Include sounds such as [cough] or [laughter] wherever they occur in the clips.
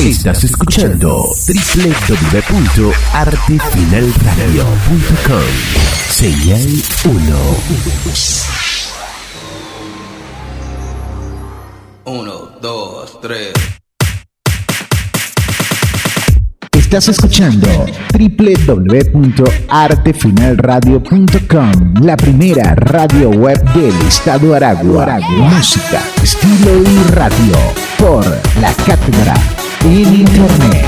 Estás escuchando www.artefinalradio.com Señal 1 1, 2, 3 Estás escuchando www.artefinalradio.com, la primera radio web del estado Aragua. Música, estilo y radio por la cátedra en Internet.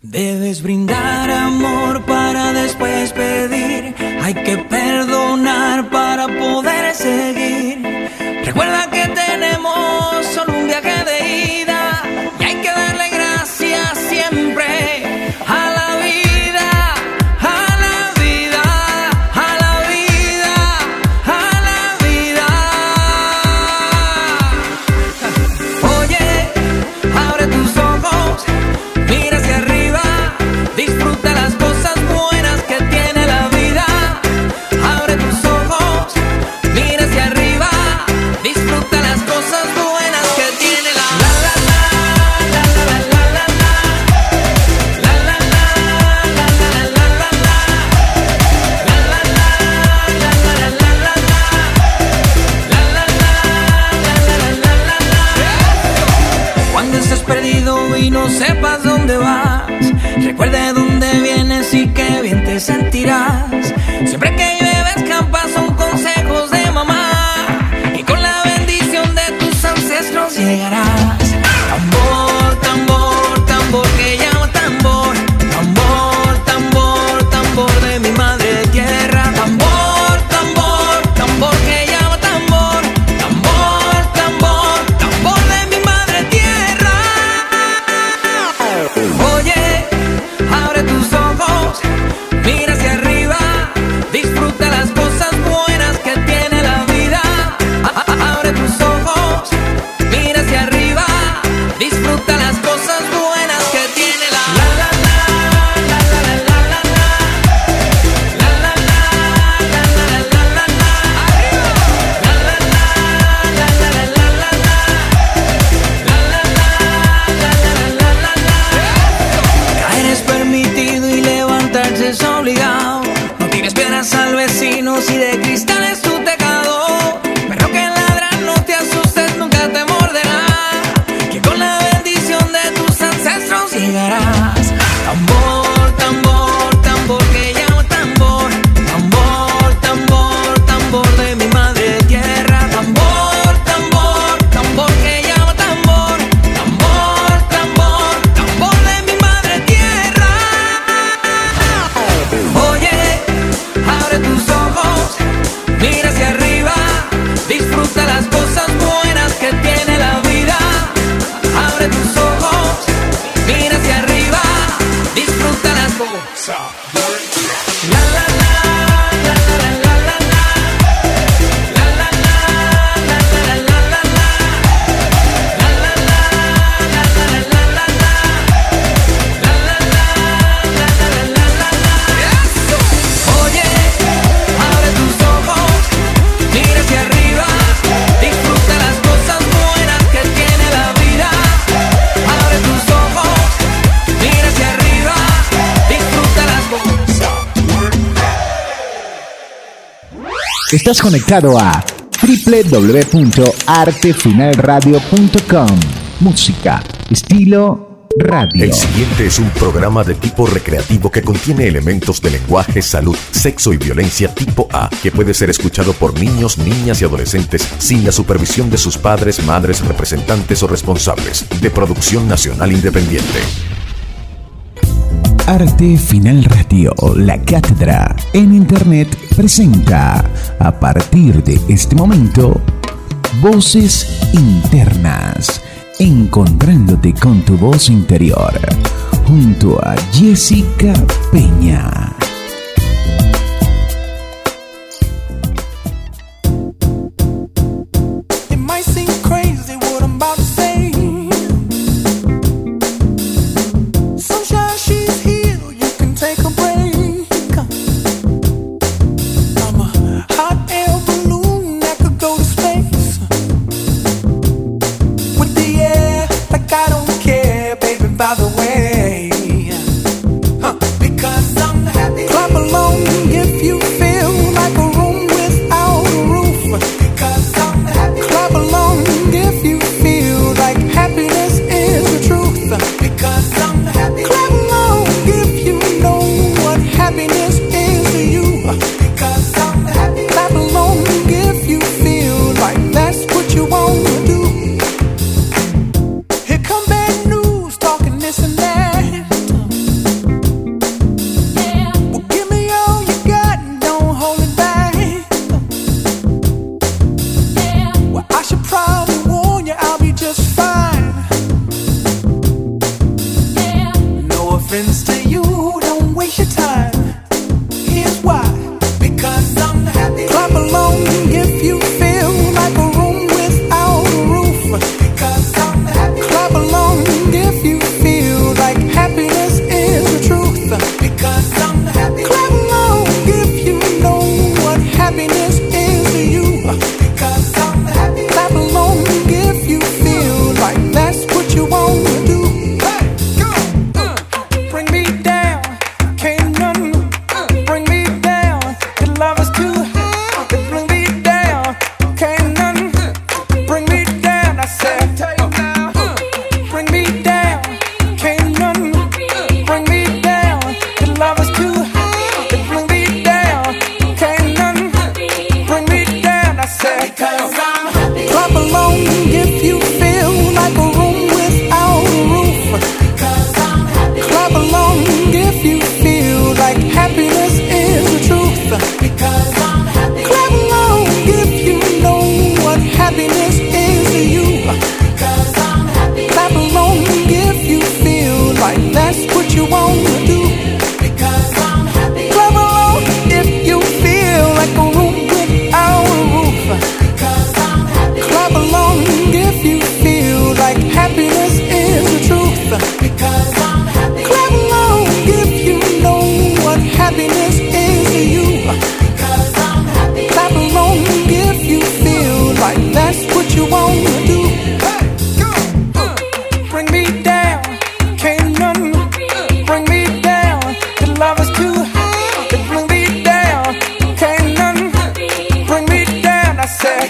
Debes brindar amor para después pedir. Hay que perdonar para poder seguir. Recuerda que Siempre que llueve escampa son consejos de mamá. Y con la bendición de tus ancestros llegarás. Estás conectado a www.artefinalradio.com. Música, estilo, radio. El siguiente es un programa de tipo recreativo que contiene elementos de lenguaje, salud, sexo y violencia tipo A, que puede ser escuchado por niños, niñas y adolescentes sin la supervisión de sus padres, madres, representantes o responsables. De producción nacional independiente. Arte Final Radio, la cátedra en Internet presenta, a partir de este momento, Voces Internas, encontrándote con tu voz interior, junto a Jessica Peña.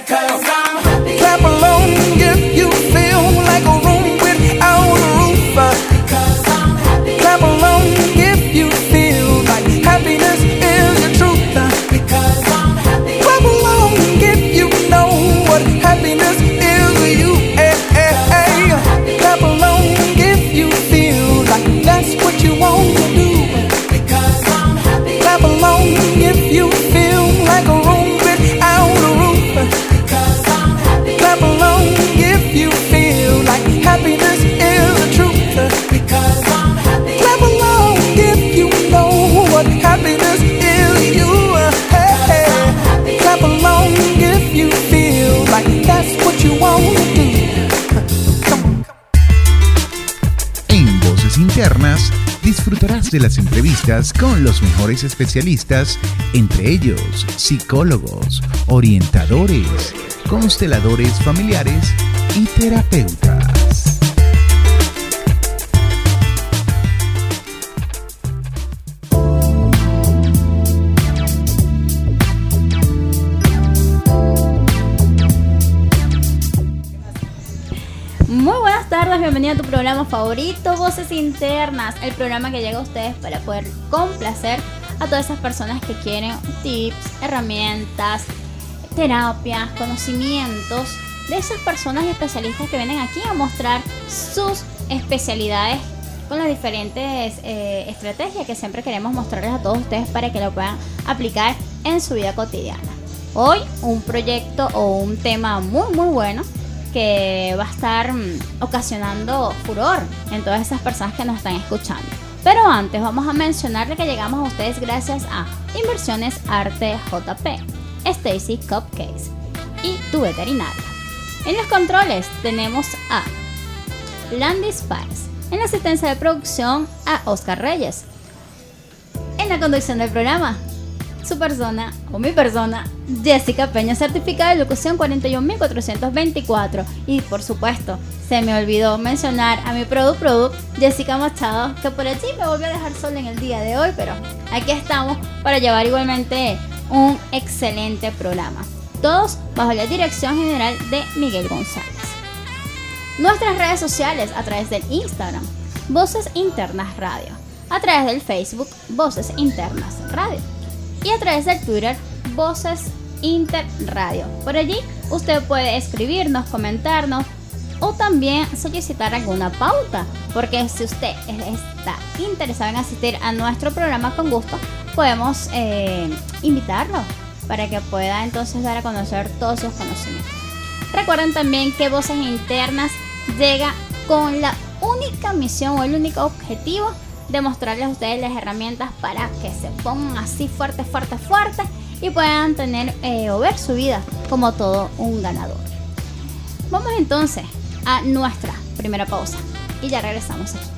America. De las entrevistas con los mejores especialistas, entre ellos psicólogos, orientadores, consteladores familiares y terapeutas. Programa favorito, Voces Internas, el programa que llega a ustedes para poder complacer a todas esas personas que quieren tips, herramientas, terapias, conocimientos de esas personas y especialistas que vienen aquí a mostrar sus especialidades con las diferentes eh, estrategias que siempre queremos mostrarles a todos ustedes para que lo puedan aplicar en su vida cotidiana. Hoy un proyecto o un tema muy muy bueno que va a estar mm, ocasionando furor en todas esas personas que nos están escuchando. Pero antes vamos a mencionarle que llegamos a ustedes gracias a Inversiones Arte JP, Stacy Cupcakes y tu veterinaria. En los controles tenemos a Landy Spice, en la asistencia de producción a Oscar Reyes, en la conducción del programa su persona o mi persona, Jessica Peña, certificada de locución 41424. Y por supuesto, se me olvidó mencionar a mi produ produ, Jessica Machado, que por allí me volvió a dejar sola en el día de hoy, pero aquí estamos para llevar igualmente un excelente programa. Todos bajo la dirección general de Miguel González. Nuestras redes sociales a través del Instagram, Voces Internas Radio, a través del Facebook, Voces Internas Radio y a través del Twitter Voces Inter Radio. Por allí usted puede escribirnos, comentarnos o también solicitar alguna pauta, porque si usted está interesado en asistir a nuestro programa con gusto, podemos eh, invitarlo para que pueda entonces dar a conocer todos sus conocimientos. Recuerden también que Voces Internas llega con la única misión o el único objetivo de mostrarles a ustedes las herramientas para que se pongan así fuerte, fuerte, fuerte y puedan tener eh, o ver su vida como todo un ganador. Vamos entonces a nuestra primera pausa y ya regresamos aquí.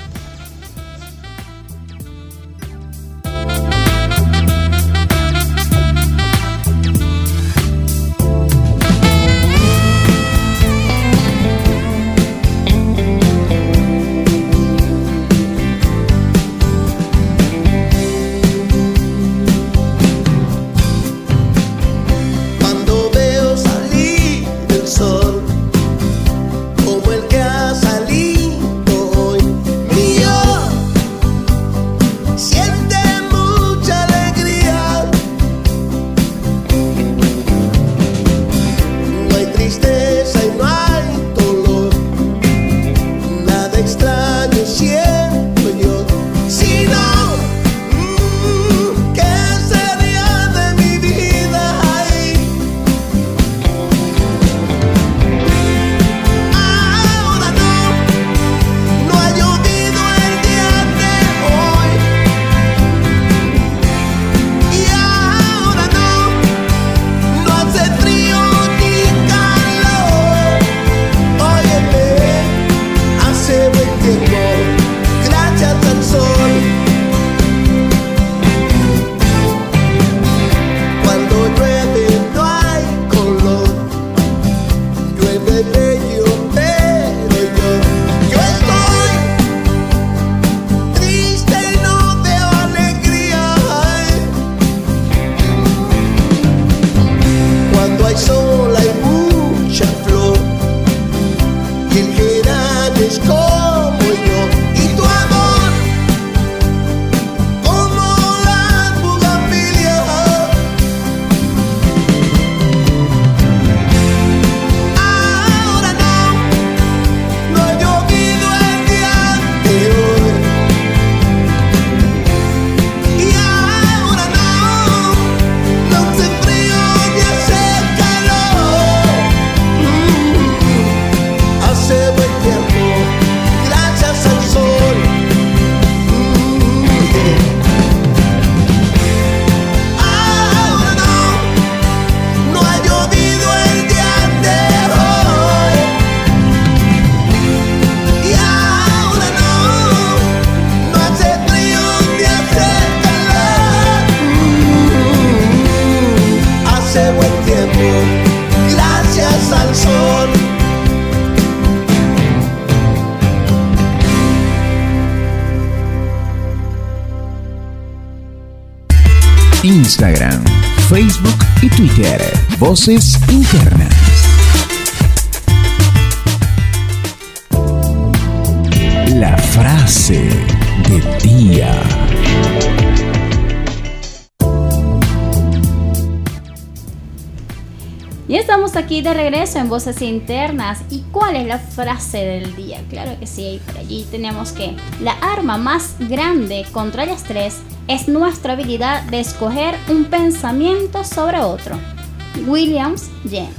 Voces internas. La frase del día. Y estamos aquí de regreso en Voces Internas. ¿Y cuál es la frase del día? Claro que sí, por allí tenemos que la arma más grande contra el estrés es nuestra habilidad de escoger un pensamiento sobre otro. Williams James.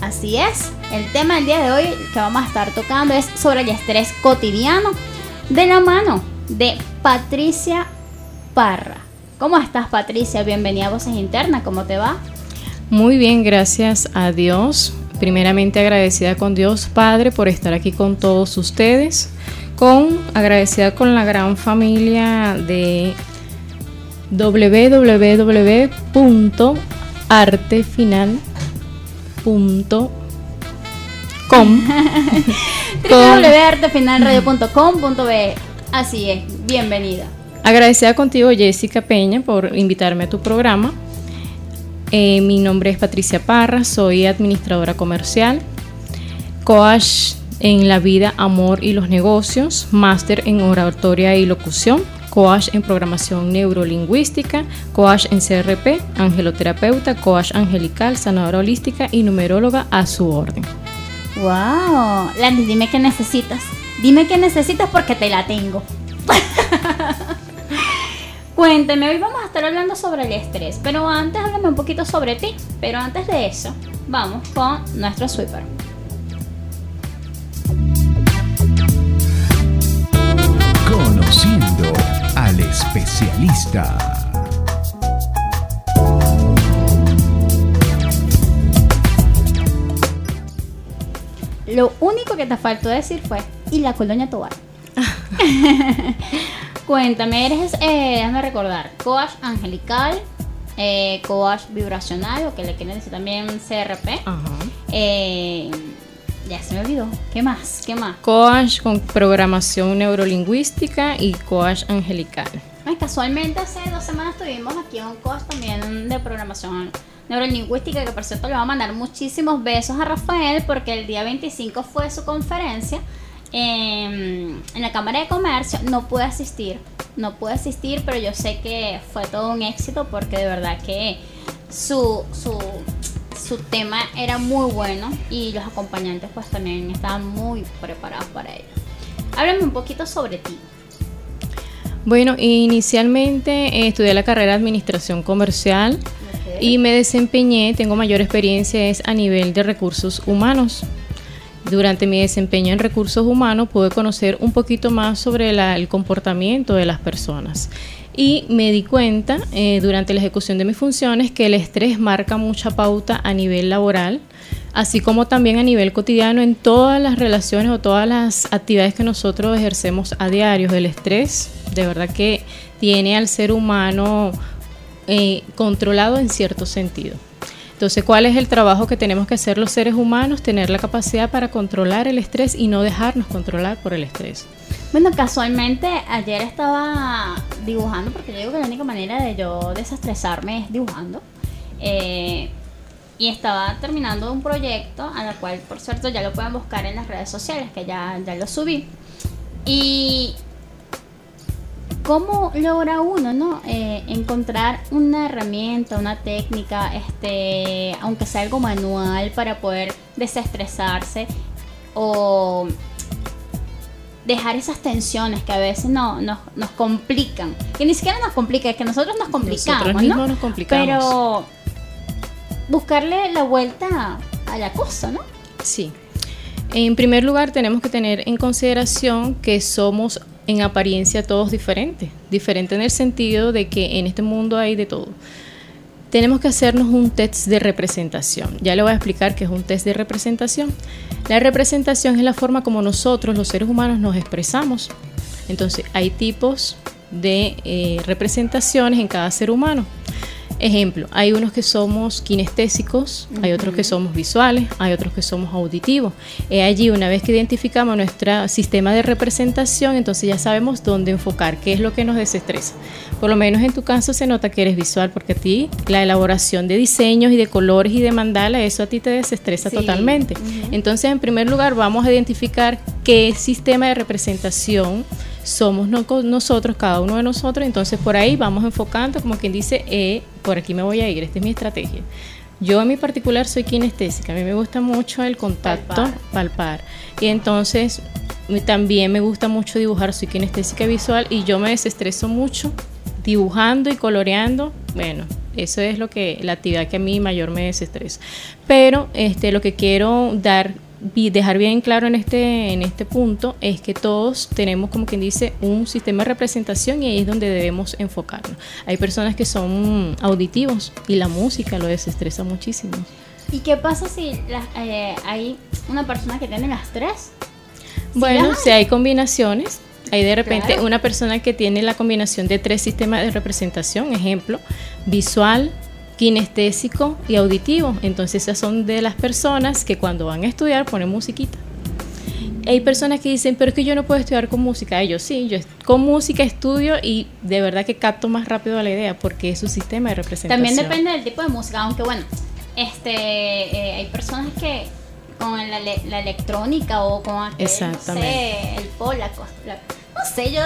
Así es, el tema del día de hoy que vamos a estar tocando es sobre el estrés cotidiano de la mano de Patricia Parra. ¿Cómo estás Patricia? Bienvenida a Voces Internas, ¿cómo te va? Muy bien, gracias a Dios. Primeramente agradecida con Dios Padre por estar aquí con todos ustedes. Con agradecida con la gran familia de www.artefinal.com [laughs] Con- www.artefinalradio.com.be Así es, bienvenida. Agradecida contigo Jessica Peña por invitarme a tu programa. Eh, mi nombre es Patricia Parra, soy administradora comercial, coach en la vida, amor y los negocios, máster en oratoria y locución, coach en programación neurolingüística, coach en CRP, angeloterapeuta, coach angelical, sanadora holística y numeróloga a su orden. Wow, Landy, dime qué necesitas. Dime qué necesitas porque te la tengo. [laughs] Cuénteme, hoy vamos a estar hablando sobre el estrés, pero antes háblame un poquito sobre ti. Pero antes de eso, vamos con nuestro sweeper. Conociendo especialista. Lo único que te faltó decir fue, y la colonia Tobar. [laughs] Cuéntame, eres, eh, déjame recordar, coach angelical, eh, coach vibracional, o que le quieren decir también CRP. Ajá. Eh, ya se me olvidó. ¿Qué más? ¿Qué más? Coach con programación neurolingüística y coach angelical. Ay, casualmente hace dos semanas tuvimos aquí un coach también de programación neurolingüística que por cierto le va a mandar muchísimos besos a Rafael porque el día 25 fue su conferencia en, en la Cámara de Comercio. No pude asistir, no pude asistir, pero yo sé que fue todo un éxito porque de verdad que su, su, su tema era muy bueno y los acompañantes pues también estaban muy preparados para ello. Háblame un poquito sobre ti. Bueno, inicialmente eh, estudié la carrera de Administración Comercial y me desempeñé, tengo mayor experiencia es a nivel de recursos humanos. Durante mi desempeño en recursos humanos pude conocer un poquito más sobre la- el comportamiento de las personas y me di cuenta eh, durante la ejecución de mis funciones que el estrés marca mucha pauta a nivel laboral, así como también a nivel cotidiano en todas las relaciones o todas las actividades que nosotros ejercemos a diario. El estrés de verdad que tiene al ser humano eh, controlado en cierto sentido. Entonces, ¿cuál es el trabajo que tenemos que hacer los seres humanos? Tener la capacidad para controlar el estrés y no dejarnos controlar por el estrés. Bueno, casualmente ayer estaba dibujando, porque yo digo que la única manera de yo desestresarme es dibujando. Eh, y estaba terminando un proyecto, a la cual, por cierto, ya lo pueden buscar en las redes sociales, que ya, ya lo subí. Y cómo logra uno, ¿no? Eh, encontrar una herramienta, una técnica, este, aunque sea algo manual, para poder desestresarse o dejar esas tensiones que a veces no, nos, nos complican. Que ni siquiera nos complica, es que nosotros nos complicamos, Nosotros ¿no? nos complicamos. Pero buscarle la vuelta a la cosa, ¿no? Sí. En primer lugar, tenemos que tener en consideración que somos en apariencia todos diferentes. Diferentes en el sentido de que en este mundo hay de todo. Tenemos que hacernos un test de representación. Ya le voy a explicar qué es un test de representación. La representación es la forma como nosotros, los seres humanos, nos expresamos. Entonces, hay tipos de eh, representaciones en cada ser humano. Ejemplo, hay unos que somos kinestésicos, hay otros que somos visuales, hay otros que somos auditivos. Eh, allí, una vez que identificamos nuestro sistema de representación, entonces ya sabemos dónde enfocar, qué es lo que nos desestresa. Por lo menos en tu caso se nota que eres visual, porque a ti la elaboración de diseños y de colores y de mandala, eso a ti te desestresa Sí. totalmente. Entonces, en primer lugar, vamos a identificar qué sistema de representación somos no- nosotros, cada uno de nosotros. Entonces, por ahí vamos enfocando, como quien dice, eh, por aquí me voy a ir, esta es mi estrategia. Yo en mi particular soy kinestésica, a mí me gusta mucho el contacto, Palpar. palpar. Y entonces también me gusta mucho dibujar, soy kinestésica visual y yo me desestreso mucho dibujando y coloreando. Bueno, eso es lo que la actividad que a mí mayor me desestresa. Pero este lo que quiero dar dejar bien claro en este en este punto es que todos tenemos como quien dice un sistema de representación y ahí es donde debemos enfocarnos. Hay personas que son auditivos y la música lo desestresa muchísimo. ¿Y qué pasa si eh, hay una persona que tiene las tres? Bueno, las hay. si hay combinaciones, hay de repente Claro. una persona que tiene la combinación de tres sistemas de representación, ejemplo, visual, kinestésico y auditivo. Entonces esas son de las personas que cuando van a estudiar ponen musiquita. Hay personas que dicen, pero es que yo no puedo estudiar con música. Ellos sí, yo con música estudio y de verdad que capto más rápido la idea porque es su sistema de representación. También depende del tipo de música, aunque bueno, este, eh, hay personas que con la, le- la electrónica o con aquel, no sé, el la- no sé, yo,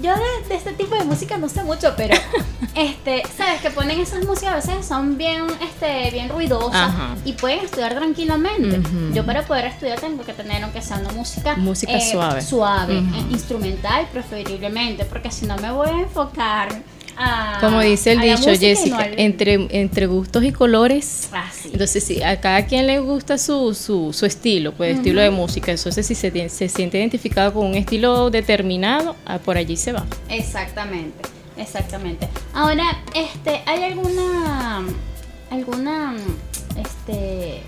yo de, de este tipo de música no sé mucho, pero [laughs] este, sabes que ponen esas músicas a veces son bien, este, bien ruidosas Ajá. y pueden estudiar tranquilamente. Yo para poder estudiar tengo que tener aunque sea una música Música suave. suave, Ujú. eh, instrumental preferiblemente, porque si no me voy a enfocar a Como dice el dicho, no Jessica, al- entre, entre gustos y colores. Ah, sí. Entonces, sí, a cada quien le gusta su, su, su estilo, pues estilo de música. Entonces, si se, se siente identificado con un estilo determinado, ah, por allí se va. Exactamente, exactamente. Ahora, este, ¿hay alguna alguna este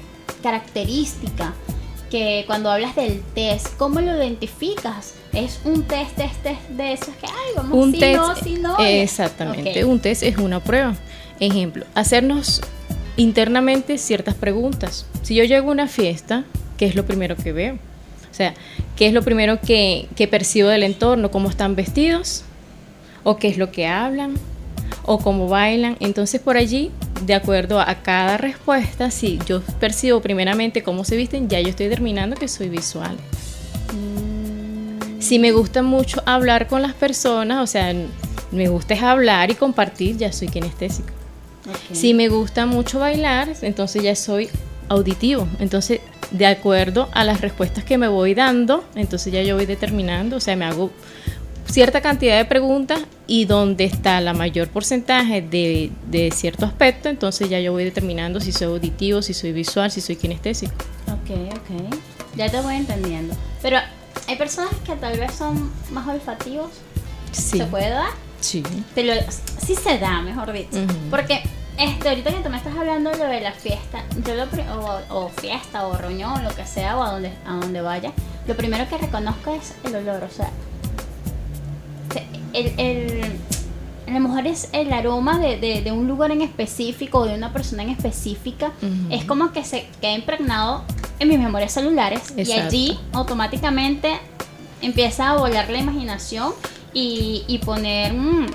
característica que cuando hablas del test, cómo lo identificas? ¿Es un test, test, test de esos que, ay, vamos, Un sí, test, no, sí, no? exactamente, Ok. un test es una prueba. Ejemplo, hacernos internamente ciertas preguntas. Si yo llego a una fiesta, ¿qué es lo primero que veo? O sea, ¿qué es lo primero que, que percibo del entorno? ¿Cómo están vestidos? ¿O qué es lo que hablan? ¿O cómo bailan? Entonces por allí, de acuerdo a cada respuesta, si yo percibo primeramente cómo se visten, ya yo estoy determinando que soy visual. Si me gusta mucho hablar con las personas, o sea, me gusta es hablar y compartir, ya soy kinestésico. Ok. Si me gusta mucho bailar, entonces ya soy auditivo. Entonces, de acuerdo a las respuestas que me voy dando, entonces ya yo voy determinando, o sea, me hago cierta cantidad de preguntas y donde está la mayor porcentaje de, de cierto aspecto, entonces ya yo voy determinando si soy auditivo, si soy visual, si soy kinestésico. Ok, ok. Ya te voy entendiendo. Pero hay personas que tal vez son más olfativos. Sí. ¿Se puede dar? Sí. Pero sí se da, mejor dicho. Ujú. Porque este, ahorita que tú me estás hablando de lo de la fiesta, yo lo o, o fiesta, o reunión, lo que sea, o a donde, a donde vaya, lo primero que reconozco es el olor. O sea, se- el, el, a lo mejor es el aroma de, de- de un lugar en específico o de una persona en específica. Ujú. Es como que se queda impregnado en mis memorias celulares y Exacto. allí automáticamente empieza a volar la imaginación y, y poner, mm,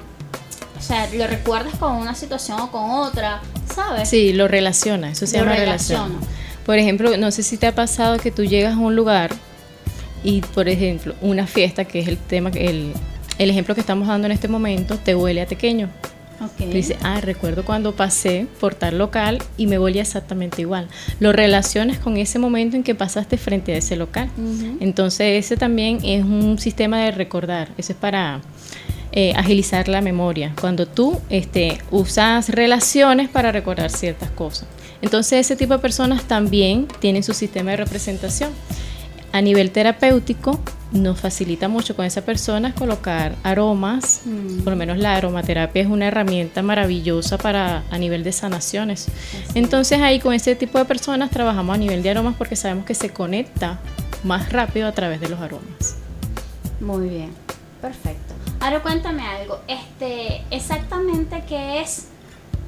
o sea, lo recuerdas con una situación o con otra, ¿sabes? Sí, lo relaciona, eso se Lo llama relación. Por ejemplo, no sé si te ha pasado que tú llegas a un lugar y, por ejemplo, una fiesta, que es el tema, el, el ejemplo que estamos dando en este momento, te huele a pequeño. Ok. Tú dices, ah, recuerdo cuando pasé por tal local y me huele exactamente igual. Lo relacionas con ese momento en que pasaste frente a ese local. Entonces, ese también es un sistema de recordar. Eso es para eh, agilizar la memoria. Cuando tú este, usas relaciones para recordar ciertas cosas. Entonces, ese tipo de personas también tienen su sistema de representación. A nivel terapéutico, nos facilita mucho con esa persona colocar aromas. Mm. Por lo menos la aromaterapia es una herramienta maravillosa para a nivel de sanaciones. Entonces ahí con ese tipo de personas trabajamos a nivel de aromas porque sabemos que se conecta más rápido a través de los aromas. Muy bien, perfecto. Ahora cuéntame algo, este, exactamente qué es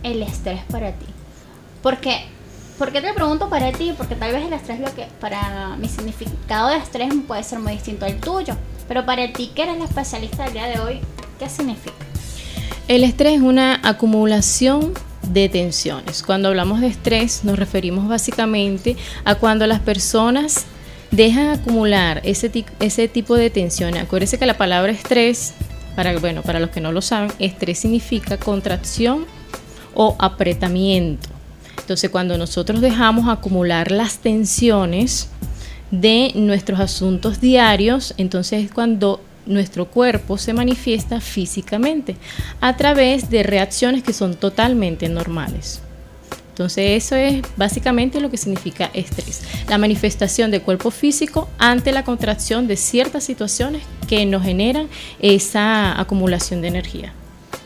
el estrés para ti. Porque, ¿por qué te pregunto para ti? Porque tal vez el estrés lo que para mi significado de estrés puede ser muy distinto al tuyo. Pero para ti, que eres la especialista del día de hoy, ¿qué significa? El estrés es una acumulación de tensiones. Cuando hablamos de estrés nos referimos básicamente a cuando las personas dejan acumular ese, ti- ese tipo de tensiones. Acuérdense que la palabra estrés, bueno, para los que no lo saben, estrés significa contracción o apretamiento. Entonces cuando nosotros dejamos acumular las tensiones de nuestros asuntos diarios, entonces es cuando nuestro cuerpo se manifiesta físicamente a través de reacciones que son totalmente normales. Entonces eso es básicamente lo que significa estrés, la manifestación del cuerpo físico ante la contracción de ciertas situaciones que nos generan esa acumulación de energía.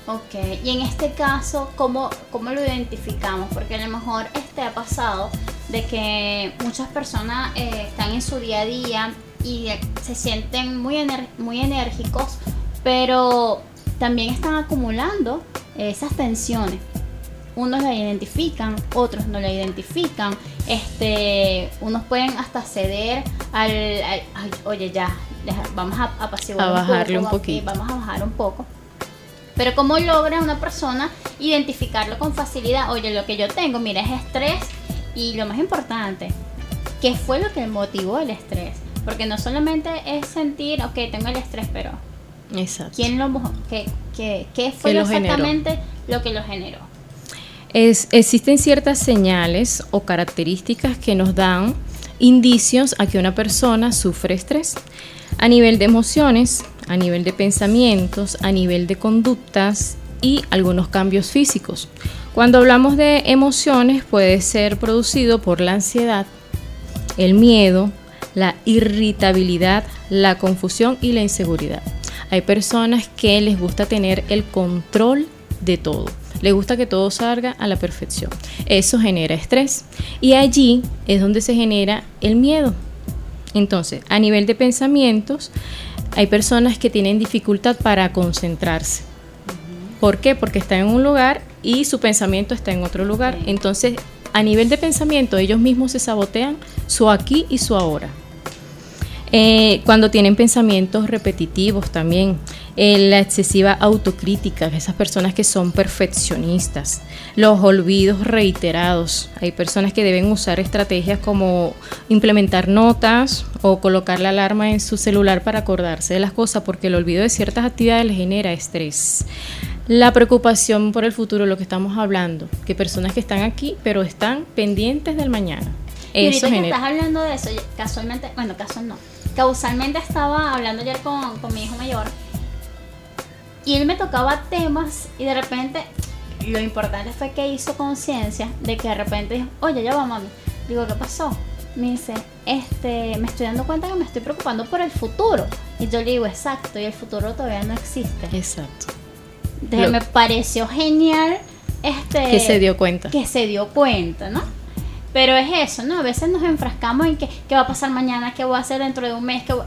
Ok, y en este caso, ¿cómo, cómo lo identificamos? Porque a lo mejor este ha pasado de que muchas personas eh, están en su día a día y eh, se sienten muy, ener- muy enérgicos, pero también están acumulando esas tensiones. Unos la identifican, otros no la identifican. Este, unos pueden hasta ceder al, al- ay, oye ya, vamos a apaciguar A bajarle un poco, ok, poquito. vamos a bajar un poco. Pero ¿cómo logra una persona identificarlo con facilidad? Oye, lo que yo tengo, mira, es estrés y lo más importante, ¿qué fue lo que motivó el estrés? Porque no solamente es sentir, ok, tengo el estrés, pero Exacto. ¿Quién lo? ¿Qué, qué, qué fue ¿Qué lo generó? exactamente lo que lo generó? Es- existen ciertas señales o características que nos dan indicios a que una persona sufre estrés a nivel de emociones, a nivel de pensamientos, a nivel de conductas y algunos cambios físicos. Cuando hablamos de emociones puede ser producido por la ansiedad, el miedo, la irritabilidad, la confusión y la inseguridad. Hay personas que les gusta tener el control de todo. Les gusta que todo salga a la perfección. Eso genera estrés. Y allí es donde se genera el miedo. Entonces, a nivel de pensamientos, hay personas que tienen dificultad para concentrarse. ¿Por qué? Porque está en un lugar y su pensamiento está en otro lugar. Entonces, a nivel de pensamiento, ellos mismos se sabotean su aquí y su ahora. Eh, cuando tienen pensamientos repetitivos también, eh, la excesiva autocrítica, esas personas que son perfeccionistas, los olvidos reiterados, hay personas que deben usar estrategias como implementar notas o colocar la alarma en su celular para acordarse de las cosas porque el olvido de ciertas actividades les genera estrés. La preocupación por el futuro, lo que estamos hablando, que personas que están aquí pero están pendientes del mañana. Y Eso ahorita que estás hablando de eso, casualmente, bueno, casual no, causalmente estaba hablando ayer con, con mi hijo mayor y él me tocaba temas y de repente lo importante fue que hizo conciencia de que de repente dijo, oye, ya va mami. Digo, ¿qué pasó? Me dice, este, me estoy dando cuenta que me estoy preocupando por el futuro. Y yo le digo, exacto, y el futuro todavía no existe. Exacto. Entonces me pareció genial este Que se dio cuenta. que se dio cuenta, ¿no? Pero es eso, ¿no? A veces nos enfrascamos en que qué va a pasar mañana, qué voy a hacer dentro de un mes, qué voy-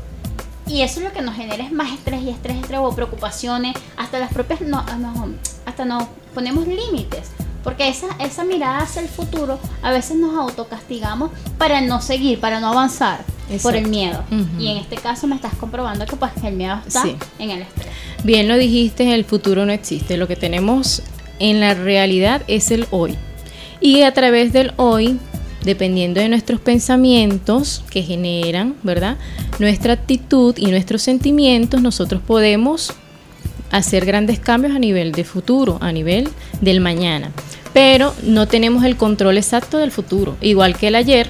y eso lo que nos genera es más estrés y estrés, estrés o preocupaciones, hasta las propias no, no- hasta nos ponemos límites. Porque esa, esa mirada hacia el futuro, a veces nos autocastigamos para no seguir, para no avanzar por el Exacto. miedo. Ujú. Y en este caso me estás comprobando que pues el miedo está Sí. en el estrés. Bien lo dijiste, el futuro no existe. Lo que tenemos en la realidad es el hoy. Y a través del hoy, dependiendo de nuestros pensamientos que generan, ¿verdad? Nuestra actitud y nuestros sentimientos, nosotros podemos hacer grandes cambios a nivel de futuro, a nivel del mañana. Pero no tenemos el control exacto del futuro. Igual que el ayer,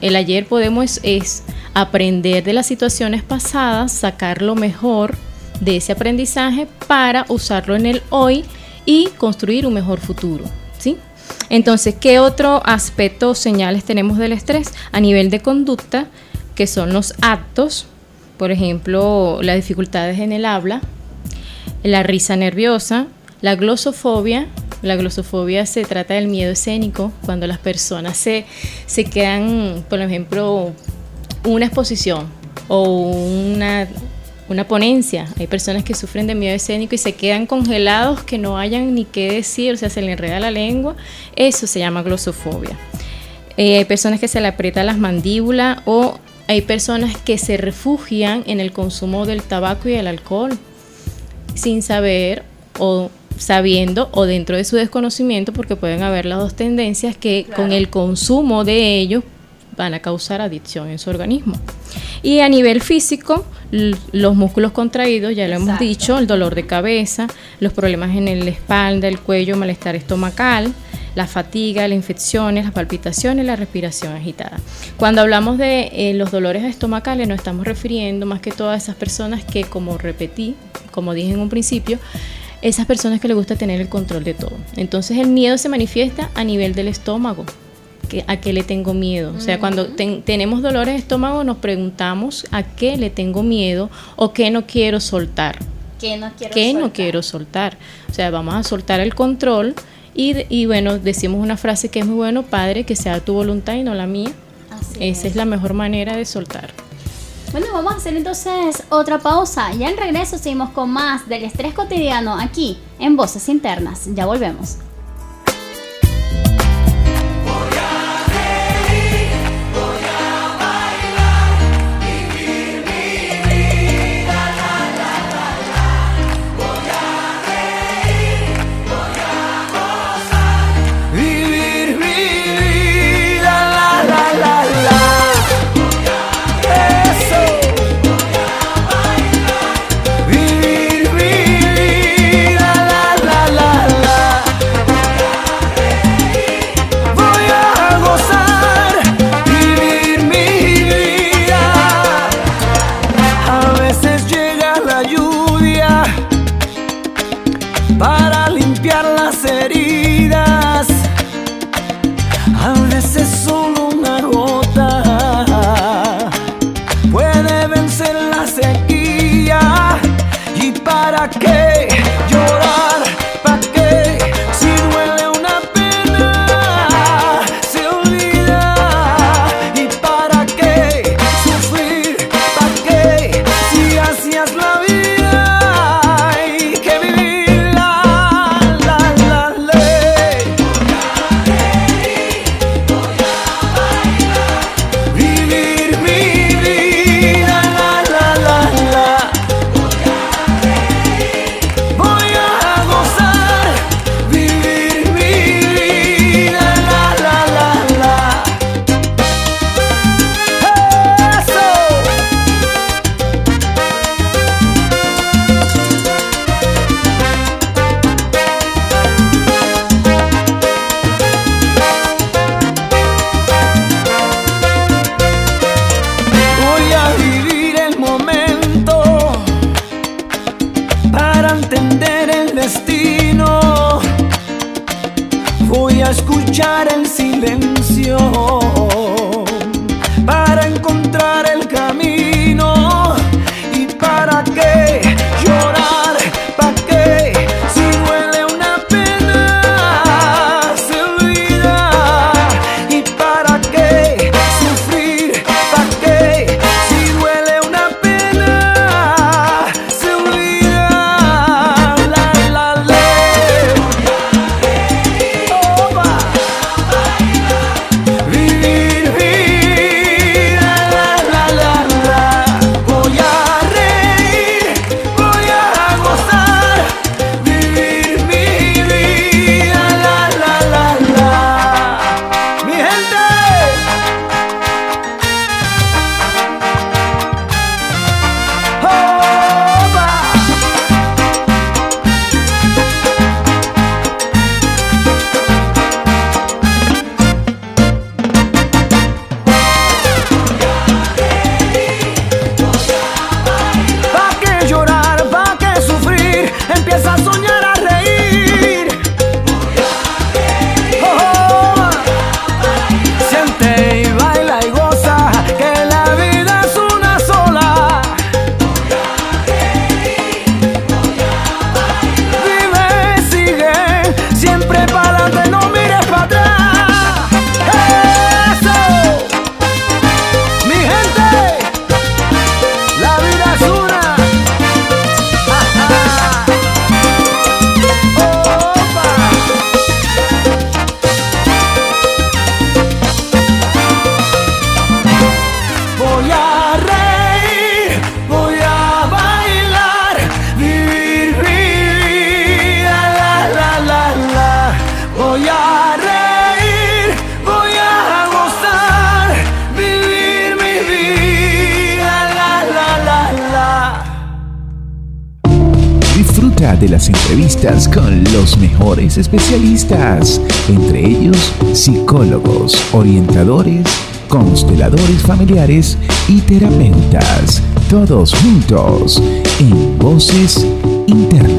el ayer podemos es aprender de las situaciones pasadas, sacar lo mejor de ese aprendizaje para usarlo en el hoy y construir un mejor futuro. Entonces, ¿qué otro aspecto o señales tenemos del estrés? A nivel de conducta, que son los actos, por ejemplo, las dificultades en el habla, la risa nerviosa, la glosofobia. La glosofobia se trata del miedo escénico, cuando las personas se, se quedan, por ejemplo, una exposición o una, una ponencia. Hay personas que sufren de miedo escénico y se quedan congelados que no hayan ni qué decir, o sea, se le enreda la lengua. Eso se llama glosofobia. Eh, hay personas que se le aprieta las mandíbulas o hay personas que se refugian en el consumo del tabaco y el alcohol sin saber o sabiendo o dentro de su desconocimiento porque pueden haber las dos tendencias que con el consumo de ellos van a causar adicción en su organismo. Y a nivel físico, los músculos contraídos, ya lo hemos dicho, el dolor de cabeza, los problemas en la espalda, el cuello, malestar estomacal, la fatiga, las infecciones, las palpitaciones, la respiración agitada. Cuando hablamos de eh, los dolores estomacales, nos estamos refiriendo más que todo a esas personas que, como repetí, como dije en un principio, esas personas que les gusta tener el control de todo. Entonces el miedo se manifiesta a nivel del estómago. Que- ¿A qué le tengo miedo? O sea, cuando ten- tenemos dolores de estómago nos preguntamos a qué le tengo miedo o qué no quiero soltar. Que no quiero ¿Qué no soltar. quiero soltar? O sea, vamos a soltar el control y, y bueno, decimos una frase que es muy bueno, Padre, que sea tu voluntad y no la mía. Así Esa es la mejor manera de soltar. Bueno, vamos a hacer entonces otra pausa. Ya en regreso seguimos con más del estrés cotidiano aquí en Voces Internas. Ya volvemos. sequía. ¿Y para qué? consteladores familiares y terapeutas, todos juntos en Voces Internas.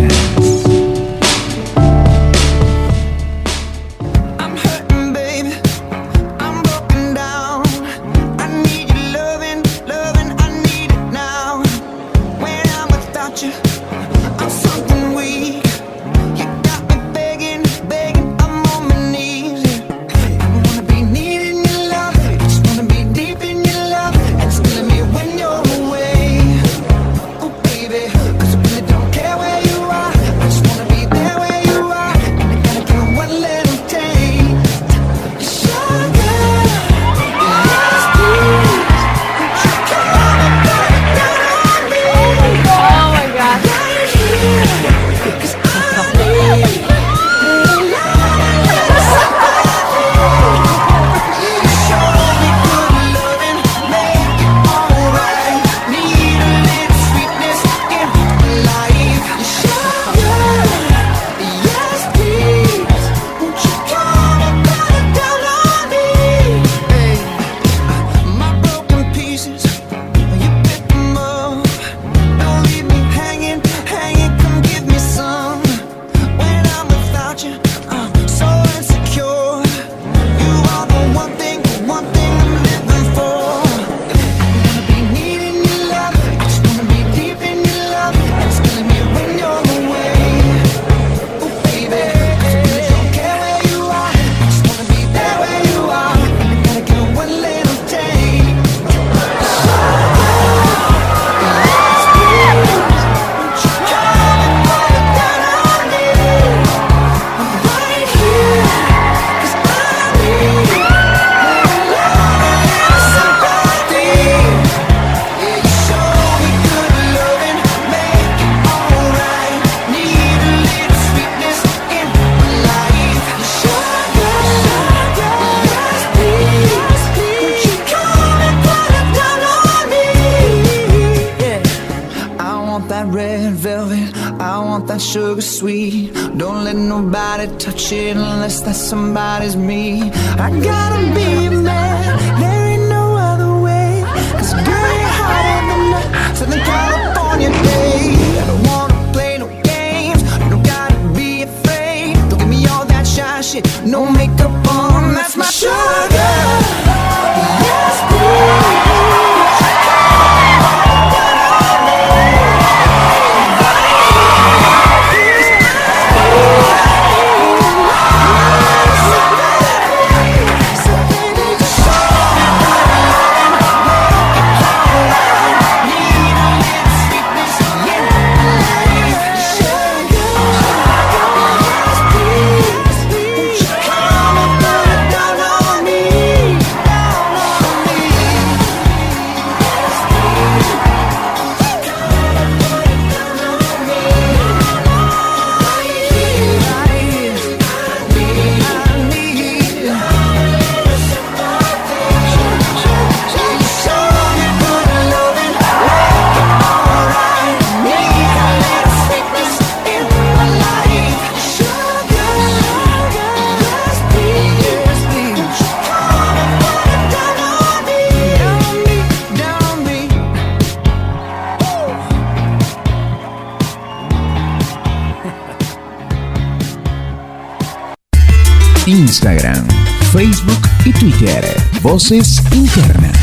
Voces internas.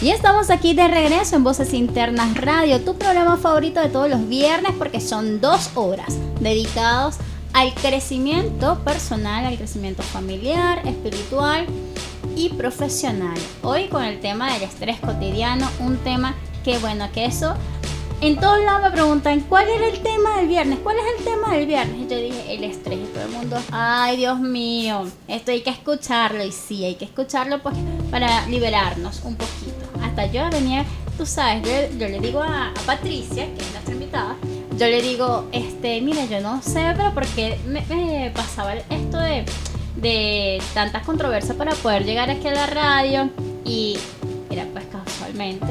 Y estamos aquí de regreso en Voces Internas Radio, tu programa favorito de todos los viernes porque son dos horas dedicados al crecimiento personal, al crecimiento familiar, espiritual y profesional. Hoy con el tema del estrés cotidiano, un tema que bueno, que eso en todos lados me preguntan cuál era el tema del viernes, cuál es el tema del viernes. Y yo dije, el estrés. Y todo el mundo, ay Dios mío, esto hay que escucharlo. Y sí, hay que escucharlo pues para liberarnos un poquito. Hasta yo venía, tú sabes, yo, le digo a, Patricia, que es nuestra invitada, yo le digo, este, mira, yo no sé, pero porque me, me pasaba esto de, de tantas controversias para poder llegar aquí a la radio. Y era pues casualmente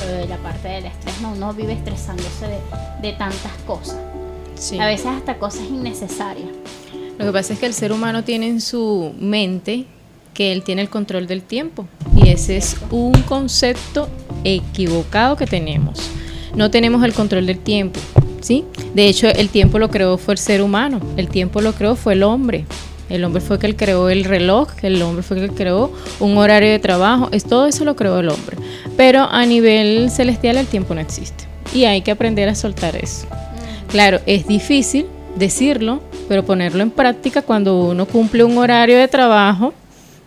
de la parte del estrés, no, uno vive estresándose de, de tantas cosas. Sí. A veces hasta cosas innecesarias. Lo que pasa es que el ser humano tiene en su mente que él tiene el control del tiempo. Y ese es un concepto equivocado que tenemos. No tenemos el control del tiempo, ¿sí? De hecho, el tiempo lo creó fue el ser humano, el tiempo lo creó fue el hombre. El hombre fue el que creó el reloj, el hombre fue el que creó un horario de trabajo, es todo eso lo creó el hombre. Pero a nivel celestial el tiempo no existe y hay que aprender a soltar eso. Claro, es difícil decirlo, pero ponerlo en práctica cuando uno cumple un horario de trabajo,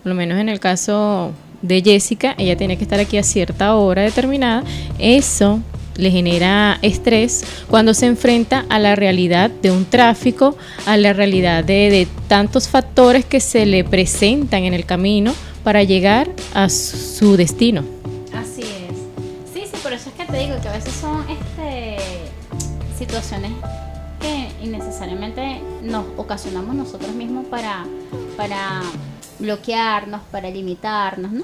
por lo menos en el caso de Jessica, ella tiene que estar aquí a cierta hora determinada, eso le genera estrés cuando se enfrenta a la realidad de un tráfico, a la realidad de, de tantos factores que se le presentan en el camino para llegar a su destino. Así es. Sí, sí, por eso es que te digo que a veces son este, situaciones que innecesariamente nos ocasionamos nosotros mismos para, para bloquearnos, para limitarnos, ¿no?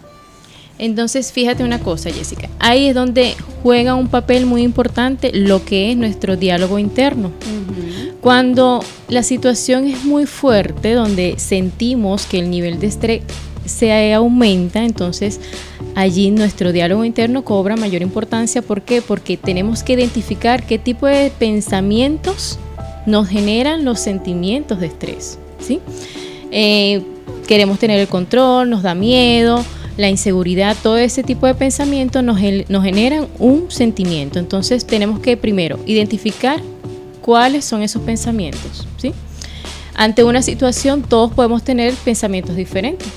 Entonces, fíjate una cosa, Jessica. Ahí es donde juega un papel muy importante lo que es nuestro diálogo interno. Cuando la situación es muy fuerte, donde sentimos que el nivel de estrés se aumenta, entonces allí nuestro diálogo interno cobra mayor importancia. ¿Por qué? Porque tenemos que identificar qué tipo de pensamientos nos generan los sentimientos de estrés. ¿sí? Eh, queremos tener el control, nos da miedo, la inseguridad, todo ese tipo de pensamientos nos, nos generan un sentimiento. Entonces tenemos que primero identificar cuáles son esos pensamientos. ¿sí? Ante una situación todos podemos tener pensamientos diferentes.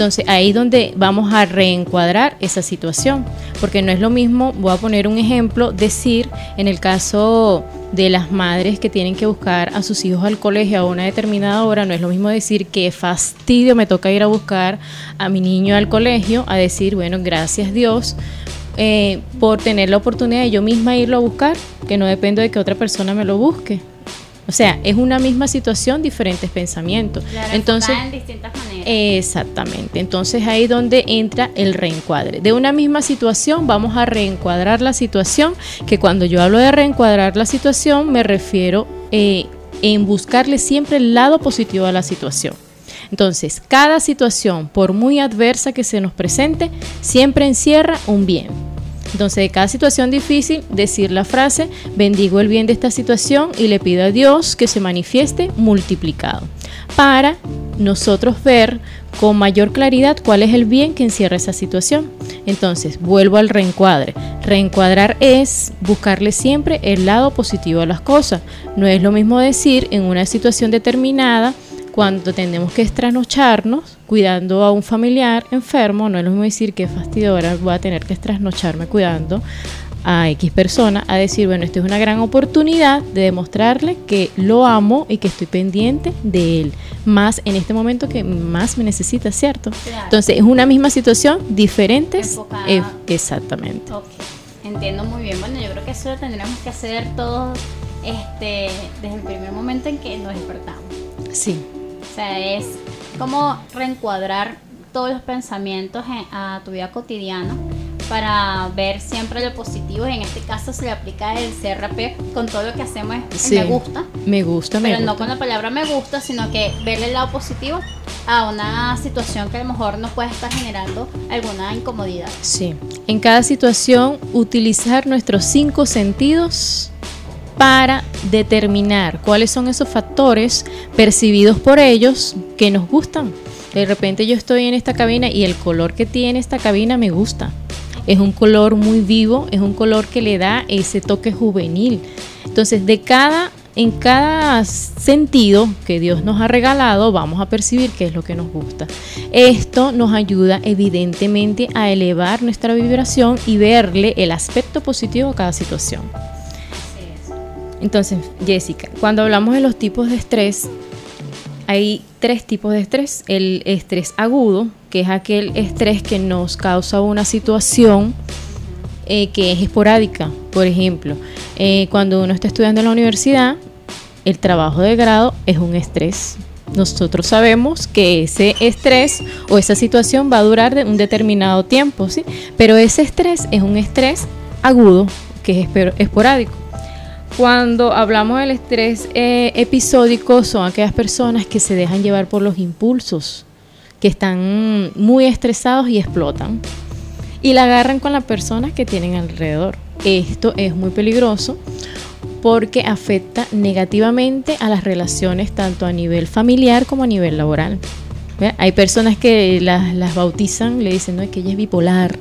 Entonces ahí es donde vamos a reencuadrar esa situación, porque no es lo mismo, voy a poner un ejemplo, decir en el caso de las madres que tienen que buscar a sus hijos al colegio a una determinada hora, no es lo mismo decir que fastidio me toca ir a buscar a mi niño al colegio, a decir, bueno, gracias Dios eh, por tener la oportunidad de yo misma irlo a buscar, que no dependo de que otra persona me lo busque. O sea, es una misma situación, diferentes pensamientos. Claro, Entonces, en distintas maneras. Exactamente. Entonces ahí donde entra el reencuadre. De una misma situación vamos a reencuadrar la situación, que cuando yo hablo de reencuadrar la situación me refiero eh, en buscarle siempre el lado positivo a la situación. Entonces, cada situación, por muy adversa que se nos presente, siempre encierra un bien. Entonces, de cada situación difícil, decir la frase, bendigo el bien de esta situación y le pido a Dios que se manifieste multiplicado, para nosotros ver con mayor claridad cuál es el bien que encierra esa situación. Entonces, vuelvo al reencuadre. Reencuadrar es buscarle siempre el lado positivo a las cosas. No es lo mismo decir en una situación determinada, cuando tenemos que estrasnocharnos cuidando a un familiar enfermo, no es lo mismo decir que fastidio, ahora voy a tener que estrasnocharme cuidando a X persona, a decir, bueno, esta es una gran oportunidad de demostrarle que lo amo y que estoy pendiente de él, más en este momento que más me necesita, ¿cierto? Claro. Entonces, es una misma situación, diferentes. Enfocada. eh, exactamente. Ok, entiendo muy bien. Bueno, yo creo que eso lo tendremos que hacer todos este, desde el primer momento en que nos despertamos. Sí, O sea, es como reencuadrar todos los pensamientos en- a tu vida cotidiana para ver siempre lo positivo y en este caso se le aplica el CRP con todo lo que hacemos es sí. me gusta Me gusta, me pero no gusta. con la palabra me gusta sino que verle el lado positivo a una situación que a lo mejor nos puede estar generando alguna incomodidad Sí. En cada situación, utilizar nuestros cinco sentidos para determinar cuáles son esos factores percibidos por ellos que nos gustan. De repente yo estoy en esta cabina y el color que tiene esta cabina me gusta. Es un color muy vivo, es un color que le da ese toque juvenil. Entonces, de cada en cada sentido que Dios nos ha regalado, vamos a percibir qué es lo que nos gusta. Esto nos ayuda evidentemente a elevar nuestra vibración y verle el aspecto positivo a cada situación. Entonces, Jessica, cuando hablamos de los tipos de estrés, hay tres tipos de estrés. El estrés agudo, que es aquel estrés que nos causa una situación eh, que es esporádica. Por ejemplo, eh, cuando uno está estudiando en la universidad, el trabajo de grado es un estrés. Nosotros sabemos que ese estrés o esa situación va a durar de un determinado tiempo, ¿sí? Pero ese estrés es un estrés agudo, que es esporádico. Cuando hablamos del estrés eh, episódico, son aquellas personas que se dejan llevar por los impulsos, que están muy estresados y explotan. Y la agarran con las personas que tienen alrededor. Esto es muy peligroso porque afecta negativamente a las relaciones tanto a nivel familiar como a nivel laboral. ¿Ve? Hay personas que las, las bautizan, le dicen, no, es que ella es bipolar,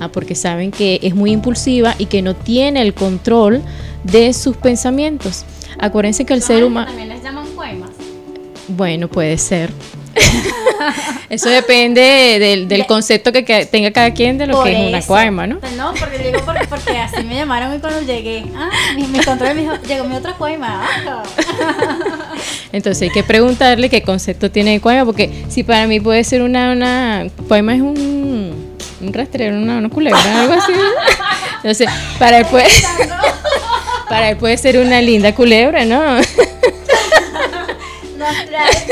ah, porque saben que es muy impulsiva y que no tiene el control de sus pensamientos. Acuérdense que el ser humano... también les llaman poemas Bueno, puede ser. [laughs] Eso depende del, del De- concepto que, que tenga cada quien de lo Por que es una cuaima, ¿no? No, porque digo porque, porque así me llamaron y cuando llegué, ah, control me dijo, llegó mi otra cuaima. ah. [laughs] Entonces hay que preguntarle qué concepto tiene de cuaima, porque si para mí puede ser una, una cuaima es un, un rastrero, una, una culebra, algo así. [laughs] Entonces, para él puede, para él puede ser una linda culebra, ¿no? No aclares,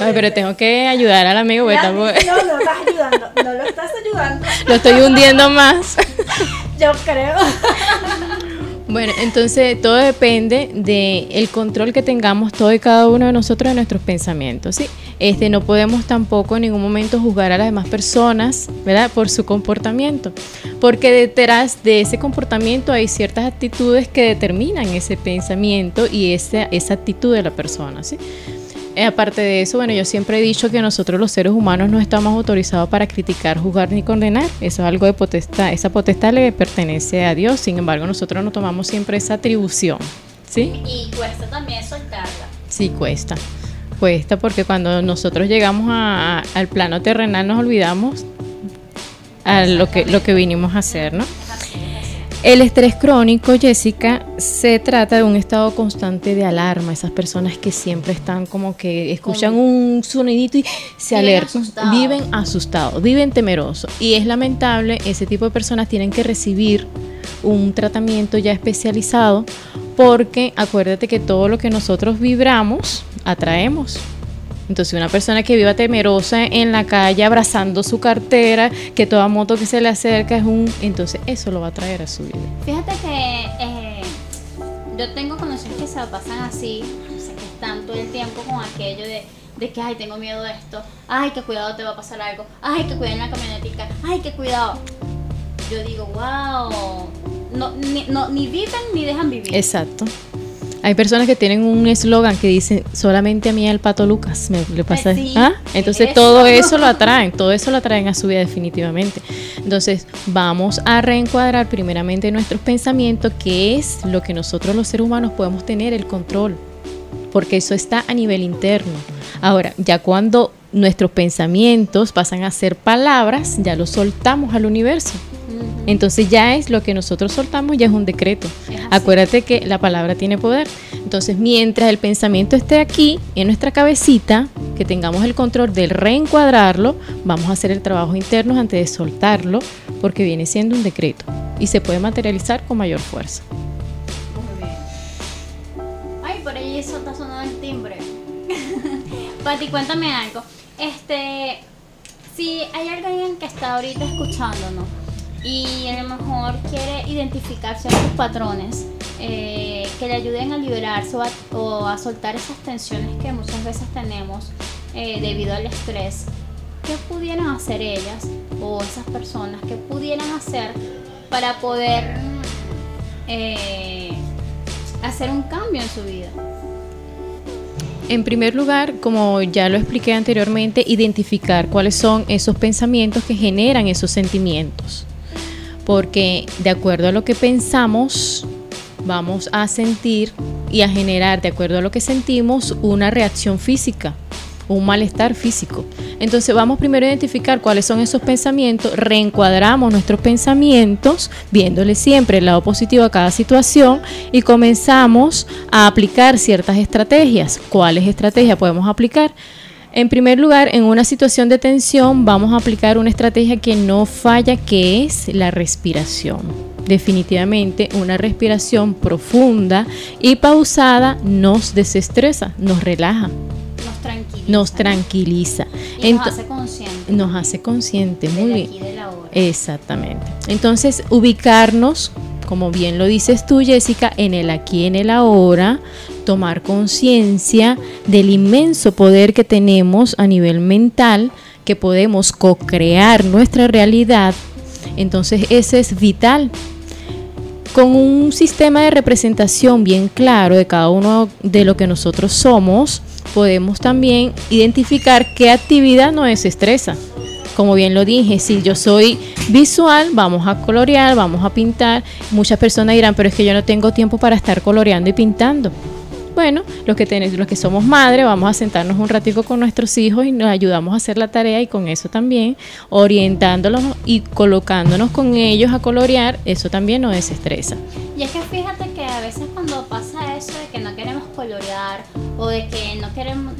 Ay, pero tengo que ayudar al amigo, porque Ya, tampoco- No, no estás ayudando, no lo estás ayudando. [laughs] lo estoy hundiendo más. [laughs] Yo creo. [laughs] Bueno, entonces todo depende del el control que tengamos todo y cada uno de nosotros de nuestros pensamientos, ¿sí? Este, no podemos tampoco en ningún momento juzgar a las demás personas, ¿verdad? Por su comportamiento, porque detrás de ese comportamiento hay ciertas actitudes que determinan ese pensamiento y esa, esa actitud de la persona, ¿sí? Eh, aparte de eso, bueno, yo siempre he dicho que nosotros los seres humanos no estamos autorizados para criticar, juzgar ni condenar. Eso es algo de potestad. Esa potestad le pertenece a Dios. Sin embargo, nosotros no tomamos siempre esa atribución. ¿Sí? Y cuesta también soltarla. Sí, cuesta. Cuesta porque cuando nosotros llegamos a- a- al plano terrenal nos olvidamos a lo que, lo que vinimos a hacer, ¿no? El estrés crónico, Jessica, se trata de un estado constante de alarma. Esas personas que siempre están como que escuchan un sonidito y se alertan, viven asustados, viven temerosos. Y es lamentable, ese tipo de personas tienen que recibir un tratamiento ya especializado porque acuérdate que todo lo que nosotros vibramos, atraemos. Entonces, una persona que viva temerosa en la calle abrazando su cartera, que toda moto que se le acerca es un. Entonces, eso lo va a traer a su vida. Fíjate que eh, yo tengo conocidos que se pasan así, o sea, que están todo el tiempo con aquello de, de que, ay, tengo miedo de esto, ay, que cuidado te va a pasar algo, ay, que cuidado en la camionetica, ay, que cuidado. Yo digo, wow, no, ni, no, ni viven ni dejan vivir. Exacto. Hay personas que tienen un eslogan que dice solamente a mí el pato Lucas me le pasa. Sí, ¿Ah? Entonces eso. todo eso lo atraen, todo eso lo atraen a su vida definitivamente. Entonces vamos a reencuadrar primeramente nuestros pensamientos, que es lo que nosotros los seres humanos podemos tener el control, porque eso está a nivel interno. Ahora, ya cuando nuestros pensamientos pasan a ser palabras, ya los soltamos al universo. Entonces ya es lo que nosotros soltamos, ya es un decreto. Acuérdate que la palabra tiene poder. Entonces, mientras el pensamiento esté aquí, en nuestra cabecita, que tengamos el control de reencuadrarlo, vamos a hacer el trabajo interno antes de soltarlo, porque viene siendo un decreto y se puede materializar con mayor fuerza. Muy bien. Ay, por ahí eso está sonando el timbre. [laughs] Pati, cuéntame algo. Este, si hay alguien que está ahorita escuchándonos y a lo mejor quiere identificar ciertos patrones eh, que le ayuden a liberarse o a, o a soltar esas tensiones que muchas veces tenemos eh, debido al estrés, ¿qué pudieran hacer ellas o esas personas? ¿Qué pudieran hacer para poder eh, hacer un cambio en su vida? En primer lugar, como ya lo expliqué anteriormente, identificar cuáles son esos pensamientos que generan esos sentimientos. Porque de acuerdo a lo que pensamos, vamos a sentir y a generar, de acuerdo a lo que sentimos, una reacción física, un malestar físico. Entonces vamos primero a identificar cuáles son esos pensamientos, reencuadramos nuestros pensamientos, viéndole siempre el lado positivo a cada situación y comenzamos a aplicar ciertas estrategias. ¿Cuáles estrategias podemos aplicar? En primer lugar, en una situación de tensión vamos a aplicar una estrategia que no falla, que es la respiración. Definitivamente una respiración profunda y pausada nos desestresa, nos relaja, Nos tranquiliza. Y nos hace conscientes. nos hace consciente, muy bien. aquí. Exactamente. Entonces, ubicarnos, como bien lo dices tú, Jessica, en el aquí, en el ahora, tomar conciencia del inmenso poder que tenemos a nivel mental, que podemos co-crear nuestra realidad. Entonces, ese es vital. Con un sistema de representación bien claro de cada uno de lo que nosotros somos, podemos también identificar qué actividad nos desestresa. Como bien lo dije, si yo soy visual, vamos a colorear, vamos a pintar. Muchas personas dirán, pero es que yo no tengo tiempo para estar coloreando y pintando. Bueno, los que, tenemos, los que somos madres, vamos a sentarnos un ratico con nuestros hijos y nos ayudamos a hacer la tarea y con eso también, orientándolos y colocándonos con ellos a colorear, eso también nos desestresa. Y es que fíjate que a veces cuando pasa eso de que no queremos colorear o de que no queremos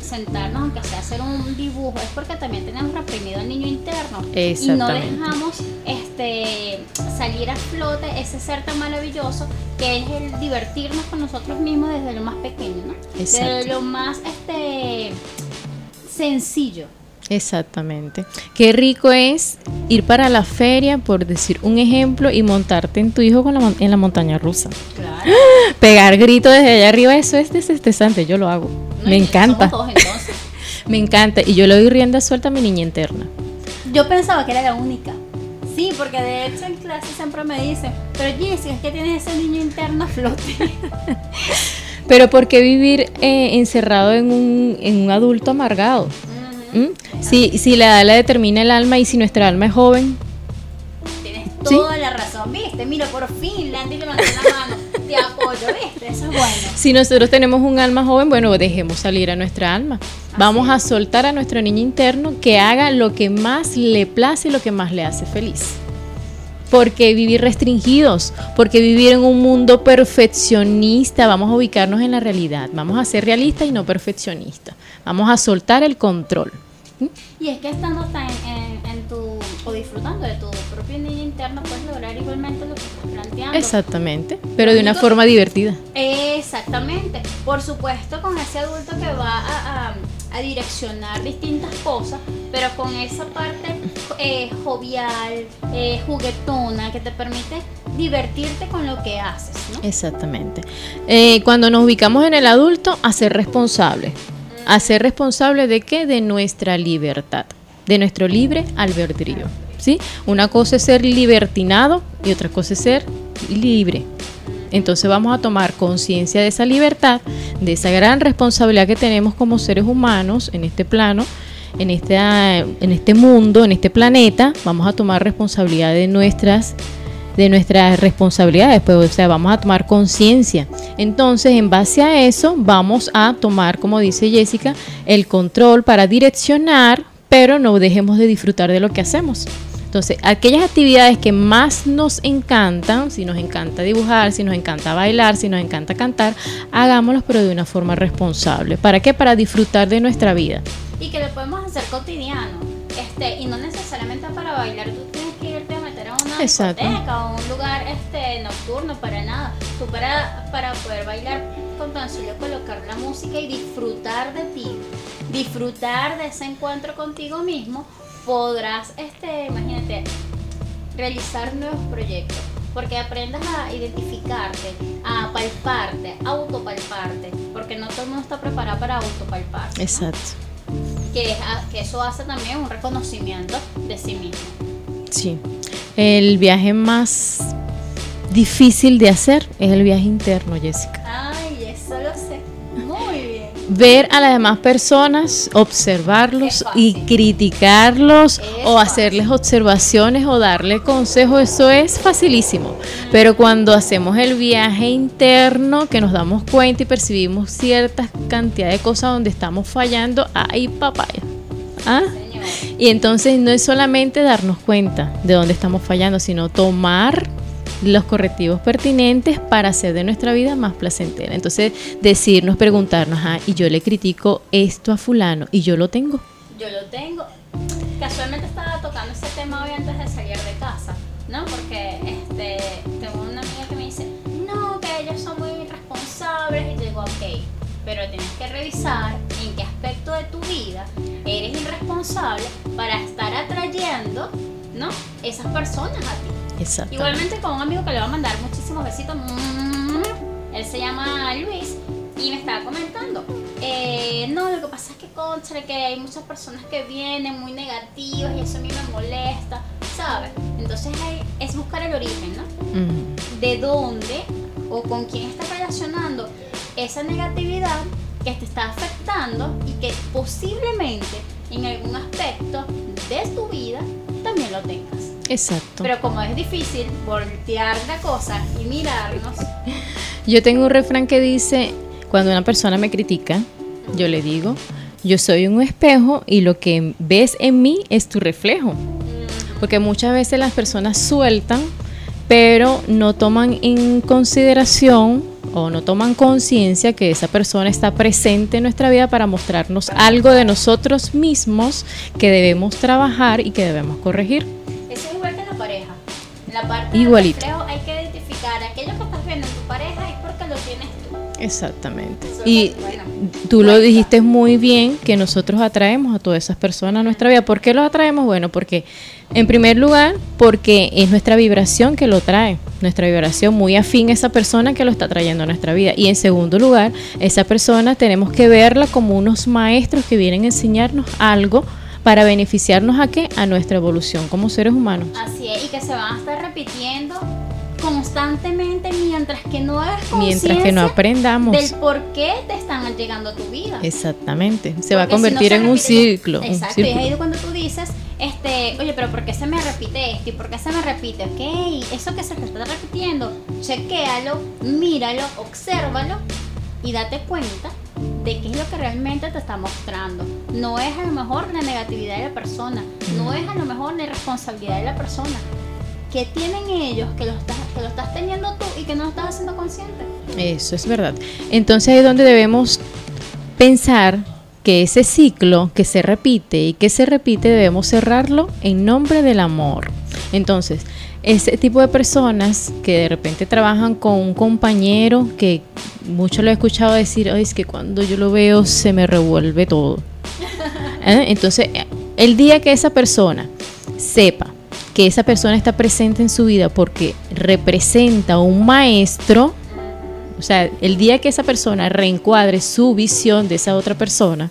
sentarnos aunque sea hacer un dibujo, es porque también tenemos reprimido el niño interno. Y no dejamos este salir a flote ese ser tan maravilloso que es el divertirnos con nosotros mismos desde lo más pequeño, ¿no? Desde lo más este sencillo. Exactamente. Qué rico es ir para la feria, por decir un ejemplo, y montarte en tu hijo con la en la montaña rusa. Claro. [gasps] Pegar gritos desde allá arriba, eso es desestresante, yo lo hago. Me encanta. Somos dos, entonces. [laughs] Me encanta. Y yo le doy rienda suelta a mi niña interna. Yo pensaba que era la única. Sí, porque de hecho en clase siempre me dicen, pero Jessica, es que tienes ese niño interno a flote. [laughs] Pero ¿por qué vivir eh, encerrado en un, en un adulto amargado? ¿Mm? Si, si la edad la determina el alma y si nuestra alma es joven, Tienes Sí. toda la razón, ¿viste? Mira, por fin, Landy levantó la mano. Te apoyo, ¿viste? Eso es bueno. si nosotros tenemos un alma joven, bueno, dejemos salir a nuestra alma. Vamos a soltar a nuestro niño interno que haga lo que más le place y lo que más le hace feliz. Porque vivir restringidos, porque vivir en un mundo perfeccionista, vamos a ubicarnos en la realidad, vamos a ser realistas y no perfeccionistas, vamos a soltar el control. Y es que estando tan en, en- en tu, o disfrutando de tu propio niño interno, puedes lograr igualmente lo que estás planteando. Exactamente, pero de una forma divertida. Exactamente. Por supuesto, con ese adulto que va a, a- a direccionar distintas cosas, pero con esa parte eh, jovial, eh, juguetona, que te permite divertirte con lo que haces, ¿no? Exactamente. Eh, cuando nos ubicamos en el adulto, a ser responsable. ¿A ser responsable de qué? De nuestra libertad, de nuestro libre albedrío. ¿sí? Una cosa es ser libertinado y otra cosa es ser libre. Entonces vamos a tomar conciencia de esa libertad, de esa gran responsabilidad que tenemos como seres humanos en este plano, en en este mundo, en este planeta. Vamos a tomar responsabilidad de nuestras de nuestras responsabilidades, pues, o sea, vamos a tomar conciencia. Entonces, en base a eso, vamos a tomar, como dice Jessica, el control para direccionar, pero no dejemos de disfrutar de lo que hacemos. Entonces, aquellas actividades que más nos encantan, si nos encanta dibujar, si nos encanta bailar, si nos encanta cantar, hagámoslos pero de una forma responsable. ¿Para qué? Para disfrutar de nuestra vida. Y que lo podemos hacer cotidiano. Este, y no necesariamente para bailar, tú una Exacto. discoteca o un lugar este, nocturno para nada. Tú para, para poder bailar con tan solo colocar la música y disfrutar de ti, disfrutar de ese encuentro contigo mismo, podrás, este, imagínate, realizar nuevos proyectos. Porque aprendas a identificarte, a palparte, a autopalparte. Porque no todo el mundo está preparado para autopalparse. ¿no? Exacto. que, es- a- que eso hace también un reconocimiento de sí mismo. Sí. El viaje más difícil de hacer es el viaje interno, Jessica. Ay, eso lo sé. Muy bien. Ver a las demás personas, observarlos y criticarlos Es o fácil. hacerles observaciones o darle consejos, eso es facilísimo. Pero cuando hacemos el viaje interno, que nos damos cuenta y percibimos cierta cantidad de cosas donde estamos fallando, ¡ay, papaya! ¿Ah? Señor. Y entonces no es solamente darnos cuenta de dónde estamos fallando, sino tomar los correctivos pertinentes para hacer de nuestra vida más placentera. Entonces, decirnos, preguntarnos, ah, y yo le critico esto a fulano y yo lo tengo. Yo lo tengo. Casualmente estaba tocando ese tema hoy antes de salir de casa, ¿no? Porque este, pero tienes que revisar en qué aspecto de tu vida eres irresponsable para estar atrayendo, ¿no? Esas personas a ti. Exacto. Igualmente con un amigo que le va a mandar muchísimos besitos. Mm, Él se llama Luis y me estaba comentando. eh, no, lo que pasa es que, conchale, que hay muchas personas que vienen muy negativas y eso a mí me molesta, ¿sabes? Entonces hay- es buscar el origen, ¿no? De dónde o con quién estás relacionando esa negatividad que te está afectando y que posiblemente en algún aspecto de tu vida también lo tengas. Exacto. Pero como es difícil voltear la cosa y mirarnos, [laughs] Yo tengo un refrán que dice, cuando una persona me critica, yo le digo, yo soy un espejo y lo que ves en mí es tu reflejo. Porque muchas veces las personas sueltan, pero no toman en consideración o no toman conciencia que esa persona está presente en nuestra vida para mostrarnos algo de nosotros mismos que debemos trabajar y que debemos corregir. eso es igual que en la pareja. En la parte Igualito. del hay que identificar aquello que estás viendo en tu pareja es porque lo tienes tú. Exactamente. Eso Y es bueno. tú lo dijiste muy bien que nosotros atraemos a todas esas personas a nuestra vida. ¿Por qué los atraemos? Bueno, porque en primer lugar, porque es nuestra vibración que lo trae, nuestra vibración muy afín a esa persona que lo está trayendo a nuestra vida. Y en segundo lugar, esa persona tenemos que verla como unos maestros que vienen a enseñarnos algo para beneficiarnos a qué? A nuestra evolución como seres humanos. Así es, y que se van a estar repitiendo constantemente mientras que no hagas Mientras que no aprendamos. del por qué te están llegando a tu vida. Exactamente. Se va a Porque si no convertir en un un Exacto, y es ahí cuando tú dices, este, oye, pero ¿por qué se me repite esto? ¿Y por qué se me repite? Ok, eso que se te está repitiendo, chequéalo, míralo, obsérvalo y date cuenta de qué es lo que realmente te está mostrando. No es a lo mejor la negatividad de la persona, no es a lo mejor la irresponsabilidad de la persona. ¿Qué tienen ellos que lo estás, que lo estás teniendo tú y que no lo estás haciendo consciente? Eso es verdad. Entonces ahí donde debemos pensar que ese ciclo que se repite y que se repite debemos cerrarlo en nombre del amor. Entonces, ese tipo de personas que de repente trabajan con un compañero que mucho lo he escuchado decir, "Ay, es que cuando yo lo veo se me revuelve todo. [laughs] ¿eh? Entonces, el día que esa persona sepa que esa persona está presente en su vida porque representa un maestro, o sea, el día que esa persona reencuadre su visión de esa otra persona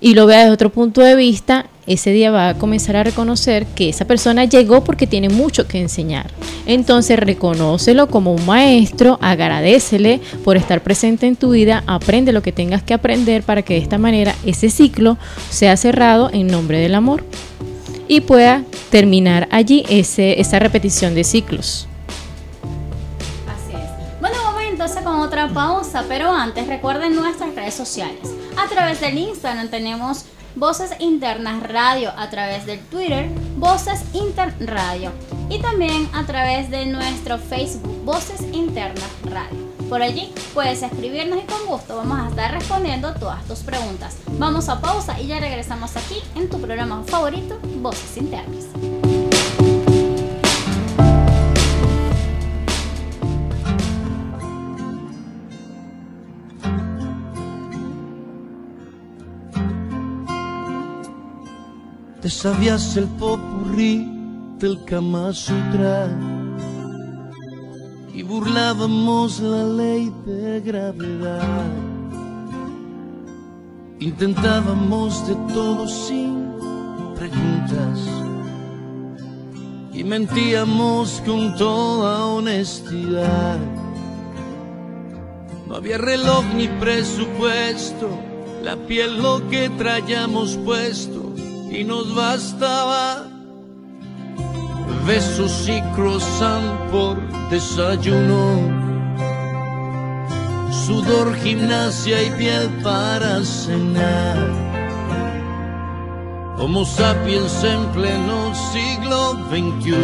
y lo vea desde otro punto de vista, ese día va a comenzar a reconocer que esa persona llegó porque tiene mucho que enseñar. Entonces reconócelo como un maestro, agradecele por estar presente en tu vida, aprende lo que tengas que aprender para que de esta manera ese ciclo sea cerrado en nombre del amor y pueda terminar allí ese, esa repetición de ciclos. Así es. Bueno, vamos entonces con otra pausa, pero antes recuerden nuestras redes sociales. A través del Instagram tenemos Voces Internas Radio, a través del Twitter Voces Inter Radio y también a través de nuestro Facebook Voces Internas Radio. Por allí puedes escribirnos y con gusto vamos a estar respondiendo todas tus preguntas. Vamos a pausa y ya regresamos aquí en tu programa favorito, Voces Internas. Te sabías el popurrí del Kama Sutra y burlábamos la ley de gravedad. Intentábamos de todo sin preguntas y mentíamos con toda honestidad. No había reloj ni presupuesto, la piel lo que traíamos puesto y nos bastaba besos y croissant por desayuno, sudor, gimnasia y piel para cenar. Homo sapiens en pleno siglo XXI,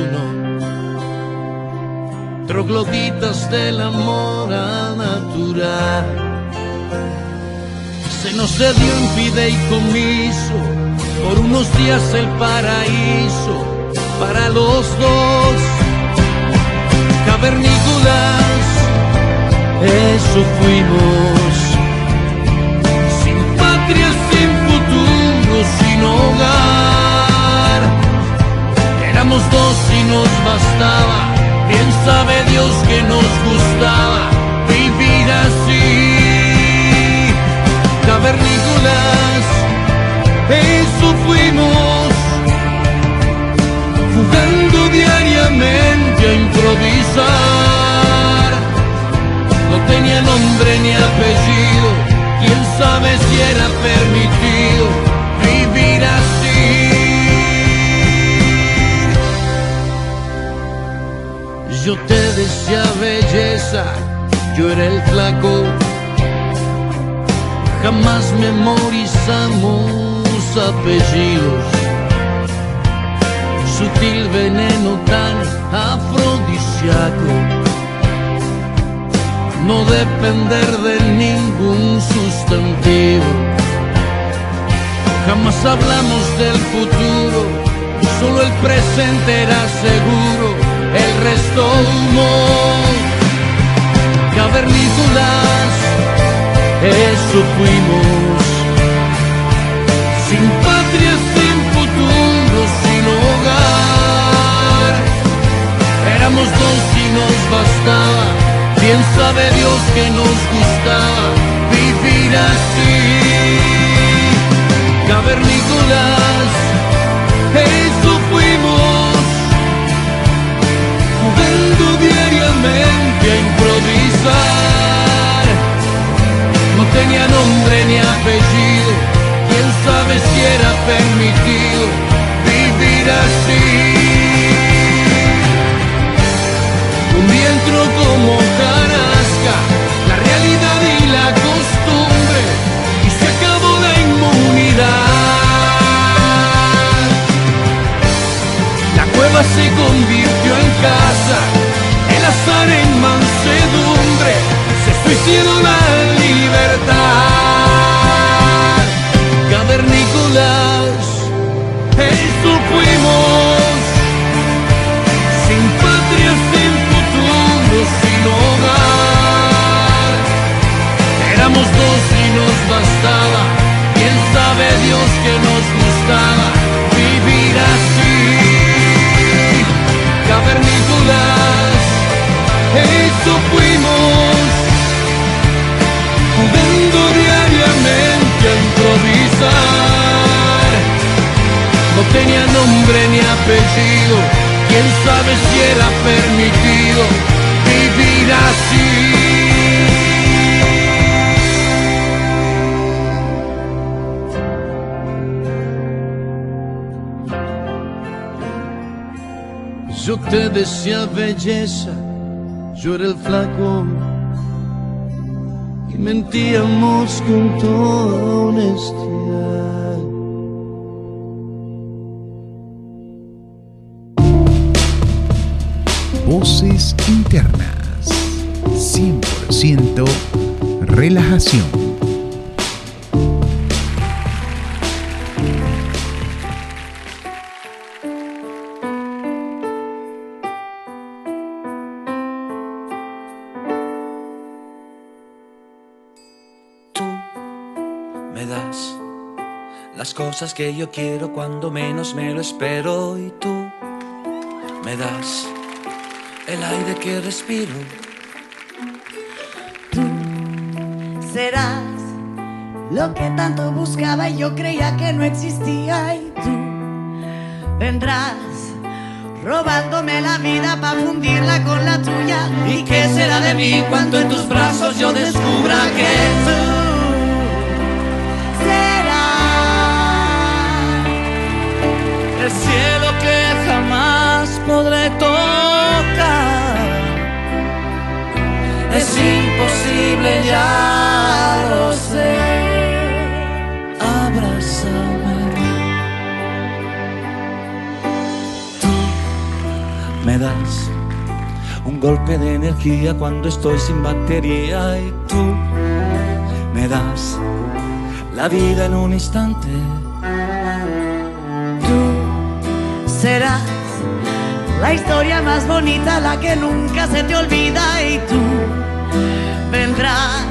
trogloditas del amor al natural. Se nos dio en fideicomiso por unos días el paraíso para los dos. Cavernícolas, eso fuimos. Sin patria, sin futuro, sin hogar. Éramos dos y nos bastaba. Bien sabe Dios que nos gustaba vivir así. Cavernícolas, eso fuimos jugando diariamente a improvisar. No tenía nombre ni apellido, quién sabe si era permitido vivir así. Yo te decía belleza, yo era el flaco, jamás memorizamos apellidos sutil veneno tan afrodisíaco. No depender de ningún sustantivo. Jamás hablamos del futuro, solo el presente era seguro, el resto humo. Cavernícolas, eso fuimos. Sin patria, sin futuro, sin hogar. Éramos dos y nos bastaba. Bien sabe Dios que nos gustaba vivir así. Cavernícolas, eso fuimos. Jugando diariamente a improvisar. No tenía nombre ni apellido. Quién sabe si era permitido vivir así. Un entró como carasca la realidad y la costumbre y se acabó la inmunidad. La cueva se convirtió en casa, el azar en mansedumbre, se suicidó la libertad. Cavernícolas, eso fuimos, sin patria, sin futuro, sin hogar. Éramos dos y nos bastaba, quién sabe Dios que nos gustaba vivir así. Cavernícolas, eso fuimos, tenía nombre ni apellido, quién sabe si era permitido vivir así. Yo te decía belleza, yo era el flaco y mentíamos con toda honestidad. Voces internas. 100% relajación. me das las cosas que yo quiero cuando menos me lo espero y tú me das el aire que respiro. serás lo que tanto buscaba y yo creía que no existía y tú vendrás robándome la vida para fundirla con la tuya ¿Y qué será de mí cuando en tus brazos yo descubra que tú serás el cielo que jamás podré tocar? Imposible, ya lo sé. Abrázame. Tú me das un golpe de energía cuando estoy sin batería y tú me das la vida en un instante. serás la historia más bonita, la que nunca se te olvida y tú vendrás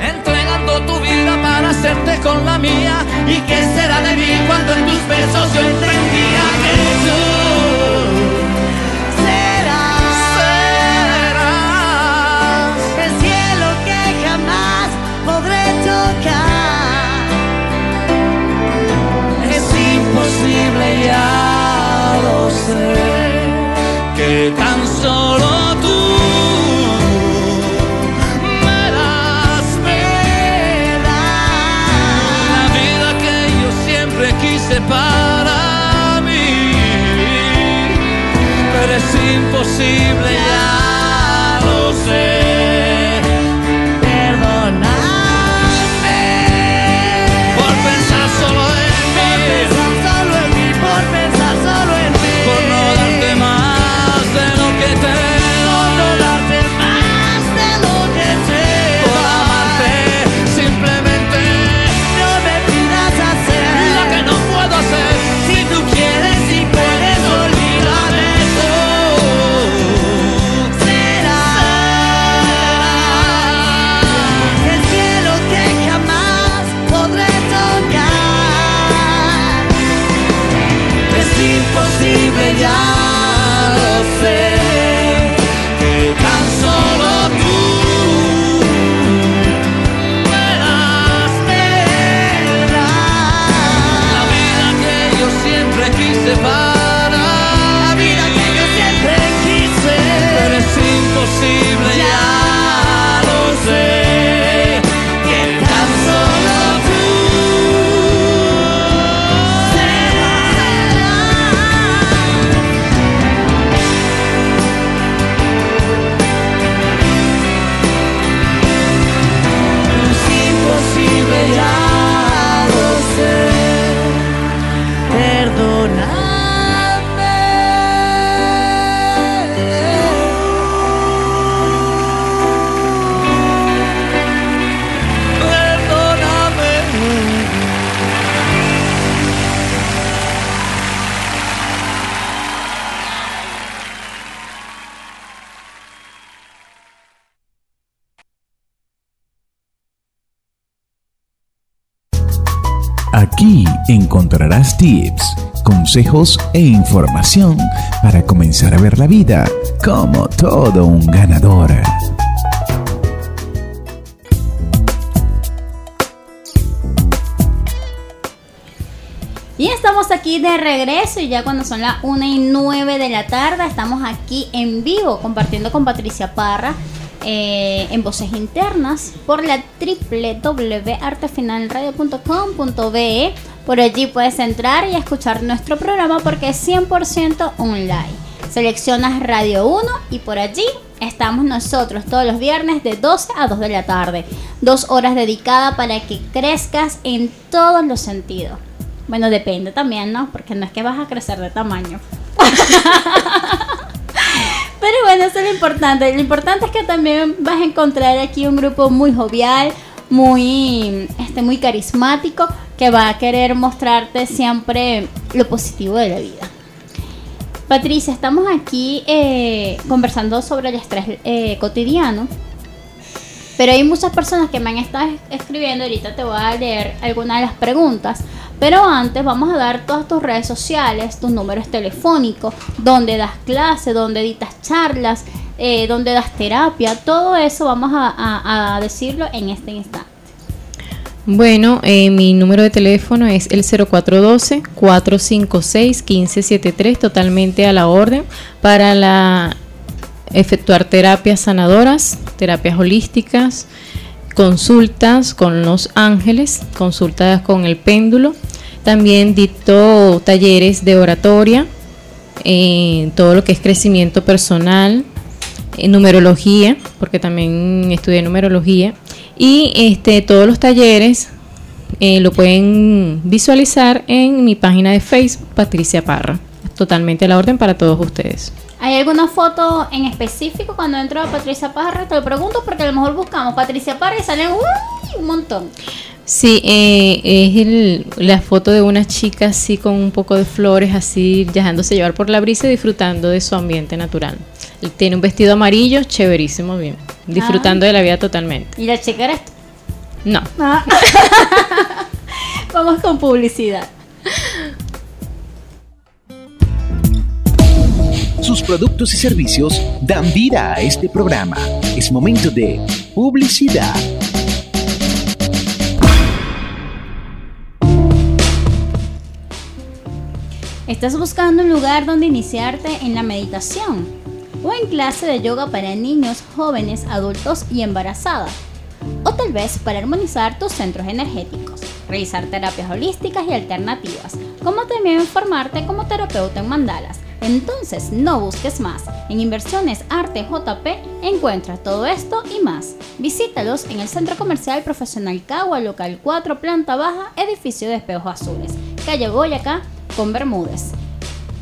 entregando tu vida para hacerte con la mía. ¿Y qué será de mí cuando en tus besos yo entendía que tú serás el cielo que jamás podré tocar. Es imposible, ya lo sé, que tan solo imposible, ya consejos e información para comenzar a ver la vida como todo un ganador. Y estamos aquí de regreso y ya cuando son las 1 y 9 de la tarde estamos aquí en vivo compartiendo con Patricia Parra eh, en Voces Internas por la www.artefinalradio.com.be. Por allí puedes entrar y escuchar nuestro programa porque es 100% online. Seleccionas Radio 1 y por allí estamos nosotros todos los viernes de 12 a 2 de la tarde. Dos horas dedicadas para que crezcas en todos los sentidos. Bueno, depende también, ¿no? Porque no es que vas a crecer de tamaño. [laughs] Pero bueno, eso es lo importante. Lo importante es que también vas a encontrar aquí un grupo muy jovial, muy, este, muy carismático, que va a querer mostrarte siempre lo positivo de la vida. Patricia, estamos aquí eh, conversando sobre el estrés eh, cotidiano. Pero hay muchas personas que me han estado escribiendo. Ahorita te voy a leer algunas de las preguntas. Pero antes vamos a dar todas tus redes sociales, tus números telefónicos, donde das clases, donde editas charlas, eh, donde das terapia. Todo eso vamos a, decirlo en este instante. Bueno, eh, mi número de teléfono es el 0412-456-1573, totalmente a la orden, para efectuar terapias sanadoras, terapias holísticas, consultas con los ángeles, consultas con el péndulo. También dictó talleres de oratoria, eh, todo lo que es crecimiento personal, numerología, porque también estudié numerología. Y este, todos los talleres eh, lo pueden visualizar en mi página de Facebook, Patricia Parra. Totalmente a la orden para todos ustedes. ¿Hay alguna foto en específico cuando entro a Patricia Parra? Te lo pregunto porque a lo mejor buscamos Patricia Parra y salen un montón. Sí, eh, es la foto de una chica así con un poco de flores, así dejándose llevar por la brisa y disfrutando de su ambiente natural. Tiene un vestido amarillo, chéverísimo, bien. Disfrutando de la vida totalmente. ¿Y la chica eres tú? No. Ah. [laughs] Vamos con publicidad. Sus productos y servicios dan vida a este programa. Es momento de publicidad. ¿Estás buscando un lugar donde iniciarte en la meditación? ¿O en clase de yoga para niños, jóvenes, adultos y embarazadas? O tal vez para armonizar tus centros energéticos, realizar terapias holísticas y alternativas, como también formarte como terapeuta en mandalas entonces no busques más. En Inversiones Arte JP encuentras todo esto y más. Visítalos en el Centro Comercial Profesional Cagua, local 4, planta baja, edificio de espejos azules, calle Boyacá, con Bermúdez.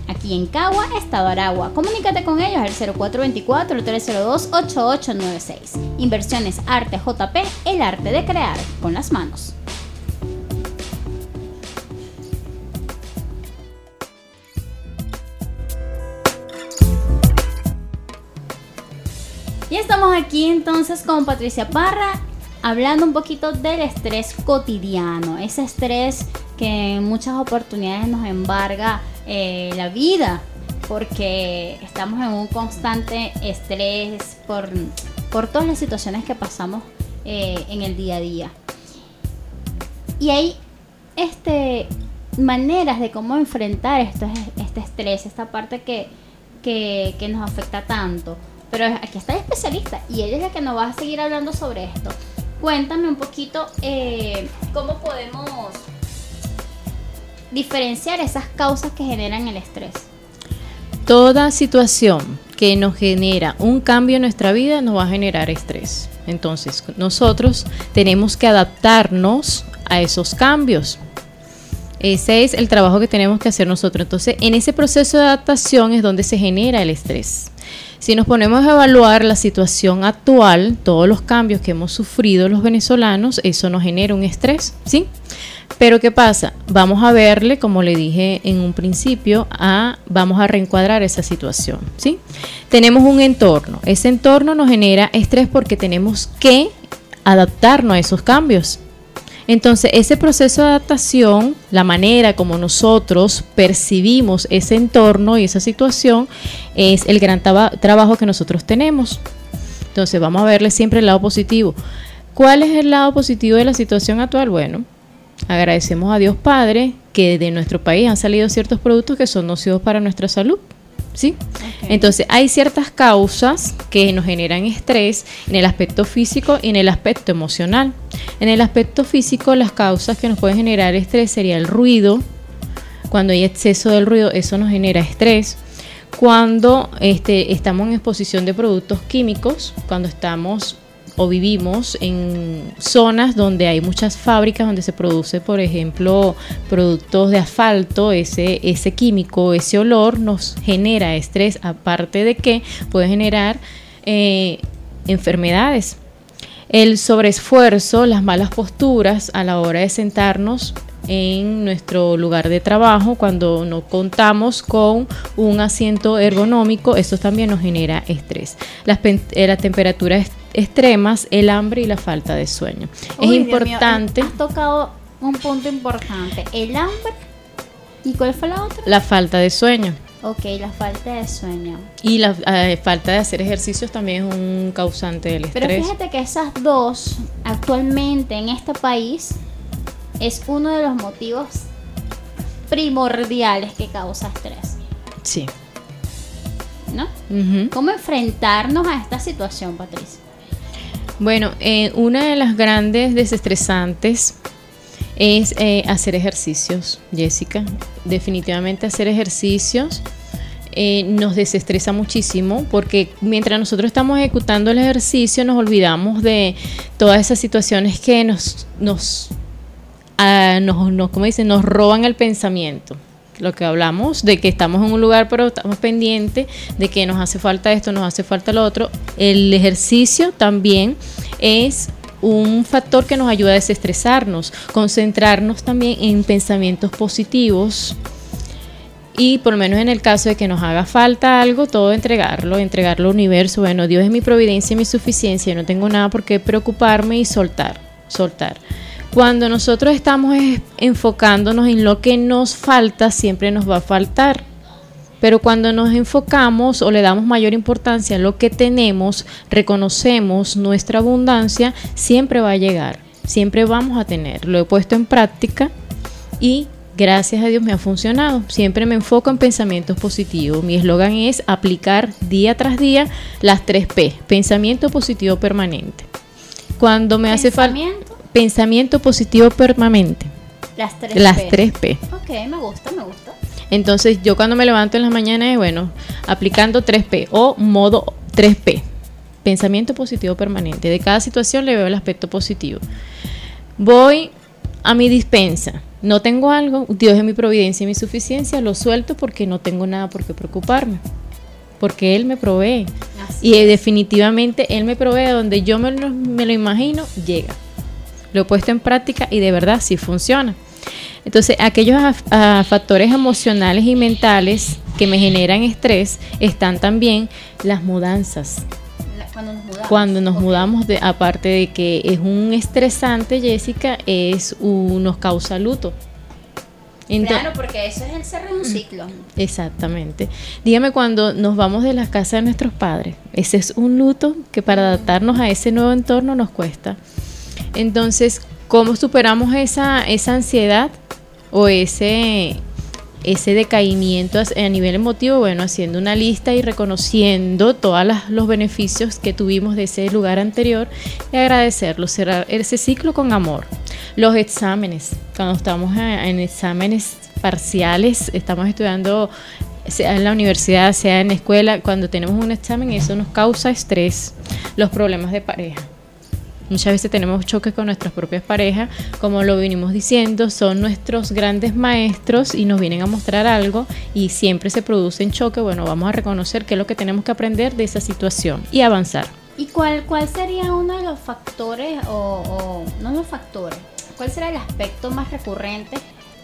Aquí en Cagua, Estado Aragua. Comunícate con ellos al 0424-302-8896. Inversiones Arte JP, el arte de crear con las manos. Y estamos aquí entonces con Patricia Parra hablando un poquito del estrés cotidiano, ese estrés que en muchas oportunidades nos embarga eh, la vida, porque estamos en un constante estrés por, por todas las situaciones que pasamos eh, en el día a día. Y hay este, maneras de cómo enfrentar esto, este estrés, esta parte que, que, que nos afecta tanto. Pero aquí está el especialista y ella es la que nos va a seguir hablando sobre esto. Cuéntame un poquito eh, cómo podemos diferenciar esas causas que generan el estrés. Toda situación que nos genera un cambio en nuestra vida nos va a generar estrés. Entonces, nosotros tenemos que adaptarnos a esos cambios. Ese es el trabajo que tenemos que hacer nosotros. Entonces, en ese proceso de adaptación es donde se genera el estrés. Si nos ponemos a evaluar la situación actual, todos los cambios que hemos sufrido los venezolanos, eso nos genera un estrés, ¿sí? Pero ¿qué pasa? Vamos a verle, como le dije en un principio, a, vamos a reencuadrar esa situación, ¿sí? Tenemos un entorno. Ese entorno nos genera estrés porque tenemos que adaptarnos a esos cambios. Entonces, ese proceso de adaptación, la manera como nosotros percibimos ese entorno y esa situación, es el gran traba- trabajo que nosotros tenemos. Entonces, vamos a verle siempre el lado positivo. ¿Cuál es el lado positivo de la situación actual? Bueno, agradecemos a Dios Padre que de nuestro país han salido ciertos productos que son nocivos para nuestra salud. ¿Sí? Entonces, hay ciertas causas que nos generan estrés en el aspecto físico y en el aspecto emocional. En el aspecto físico, las causas que nos pueden generar estrés sería el ruido. Cuando hay exceso del ruido, eso nos genera estrés. Cuando este, estamos en exposición de productos químicos, cuando estamos o vivimos en zonas donde hay muchas fábricas donde se produce, por ejemplo, productos de asfalto, ese, ese químico, ese olor nos genera estrés, aparte de que puede generar eh, enfermedades. El sobreesfuerzo, las malas posturas a la hora de sentarnos en nuestro lugar de trabajo, cuando no contamos con un asiento ergonómico, eso también nos genera estrés. Eh, las temperaturas est- extremas, el hambre y la falta de sueño. Uy, es Dios mío, importante has tocado un punto importante. El hambre. ¿Y cuál fue la otra? la falta de sueño. Ok, la falta de sueño. Y la eh, falta de hacer ejercicios también es un causante del Pero estrés. fíjate que esas dos, actualmente en este país, es uno de los motivos primordiales que causa estrés. Sí. ¿No? ¿Cómo enfrentarnos a esta situación, Patricia? Bueno, eh, una de las grandes desestresantes es eh, hacer ejercicios, Jessica. Definitivamente hacer ejercicios eh, nos desestresa muchísimo porque mientras nosotros estamos ejecutando el ejercicio nos olvidamos de todas esas situaciones que nos, nos, ah, nos, nos, ¿cómo dicen? nos roban el pensamiento. Lo que hablamos de que estamos en un lugar pero estamos pendientes de que nos hace falta esto, nos hace falta lo otro. El ejercicio también es un factor que nos ayuda a desestresarnos, concentrarnos también en pensamientos positivos y por lo menos en el caso de que nos haga falta algo, todo entregarlo, entregarlo al universo. Bueno, Dios es mi providencia y mi suficiencia, no tengo nada por qué preocuparme y soltar, soltar. Cuando nosotros estamos es- enfocándonos en lo que nos falta, siempre nos va a faltar. Pero cuando nos enfocamos o le damos mayor importancia a lo que tenemos, reconocemos nuestra abundancia, siempre va a llegar, siempre vamos a tener. Lo he puesto en práctica y gracias a Dios me ha funcionado. Siempre me enfoco en pensamientos positivos. Mi eslogan es aplicar día tras día las 3 P, pensamiento positivo permanente. Cuando me hace falta Pensamiento, positivo permanente, las tres las P. 3 P. Ok, me gusta, me gusta. Entonces yo cuando me levanto en las mañanas es bueno, aplicando 3P o modo 3P, pensamiento positivo permanente. De cada situación le veo el aspecto positivo. Voy a mi dispensa, no tengo algo, Dios es mi providencia y mi suficiencia, lo suelto porque no tengo nada por qué preocuparme, porque Él me provee. Así Y definitivamente Él me provee donde yo me lo, me lo imagino, llega. Lo he puesto en práctica y de verdad sí funciona. Entonces, aquellos ah, factores emocionales y mentales que me generan estrés están también las mudanzas. Cuando nos mudamos. Cuando nos Ok. mudamos, de, aparte de que es un estresante, Jessica, es un, nos causa luto. Claro, porque eso es el cerrar un ciclo. Exactamente. Dígame cuando nos vamos de la casa de nuestros padres. Ese es un luto que para adaptarnos a ese nuevo entorno nos cuesta. Entonces, ¿cómo superamos esa, esa ansiedad o ese, ese decaimiento a nivel emotivo? Bueno, haciendo una lista y reconociendo todos los beneficios que tuvimos de ese lugar anterior y agradecerlo, cerrar ese ciclo con amor. Los exámenes, cuando estamos en exámenes parciales, estamos estudiando sea en la universidad, sea en la escuela, cuando tenemos un examen eso nos causa estrés, los problemas de pareja. Muchas veces tenemos choques con nuestras propias parejas, como lo vinimos diciendo, son nuestros grandes maestros y nos vienen a mostrar algo y siempre se produce en choque. Bueno, vamos a reconocer qué es lo que tenemos que aprender de esa situación y avanzar. ¿Y cuál, cuál sería uno de los factores, o, no los factores, cuál será el aspecto más recurrente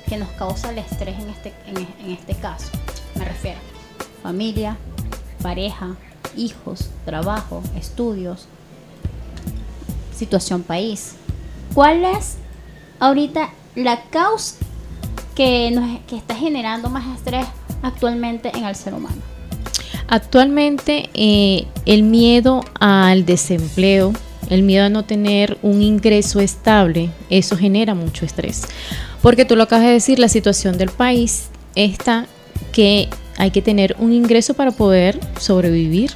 que nos causa el estrés en este, en este caso? Me refiero, familia, pareja, hijos, trabajo, estudios, situación país. ¿Cuál es ahorita la causa que, nos, que está generando más estrés actualmente en el ser humano? Actualmente eh, el miedo al desempleo, el miedo a no tener un ingreso estable, eso genera mucho estrés. Porque tú lo acabas de decir, la situación del país está que hay que tener un ingreso para poder sobrevivir.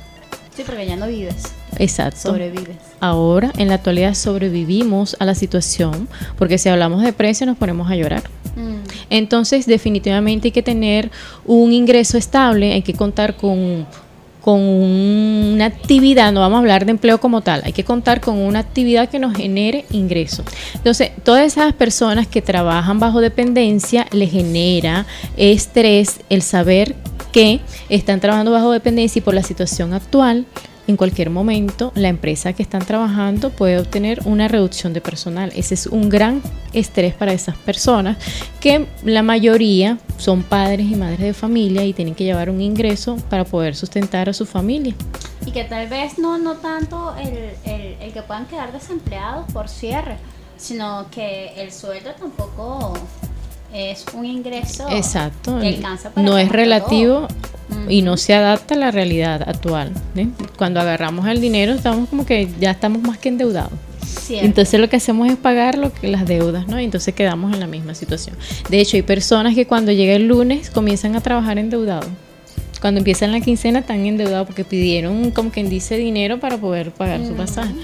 Sí, porque ya no vives. Exacto. Sobrevives. Ahora, en la actualidad, sobrevivimos a la situación, porque si hablamos de precio nos ponemos a llorar. Mm. Entonces, definitivamente hay que tener un ingreso estable, hay que contar con, con una actividad, no vamos a hablar de empleo como tal, hay que contar con una actividad que nos genere ingreso. Entonces, todas esas personas que trabajan bajo dependencia les genera estrés el saber que están trabajando bajo dependencia y por la situación actual en cualquier momento la empresa que están trabajando puede obtener una reducción de personal. Ese es un gran estrés para esas personas que la mayoría son padres y madres de familia y tienen que llevar un ingreso para poder sustentar a su familia. Y que tal vez no, no tanto el, el, el que puedan quedar desempleados por cierre, sino que el sueldo tampoco es un ingreso Exacto. que alcanza para No es relativo todo. y no se adapta a la realidad actual. ¿eh? Cuando agarramos el dinero estamos como que ya estamos más que endeudados. Cierto. Entonces lo que hacemos es pagar lo que las deudas, ¿no? Y entonces quedamos en la misma situación. De hecho, hay personas que cuando llega el lunes comienzan a trabajar endeudados. Cuando empiezan la quincena están endeudados porque pidieron, como quien dice, dinero para poder pagar su pasaje.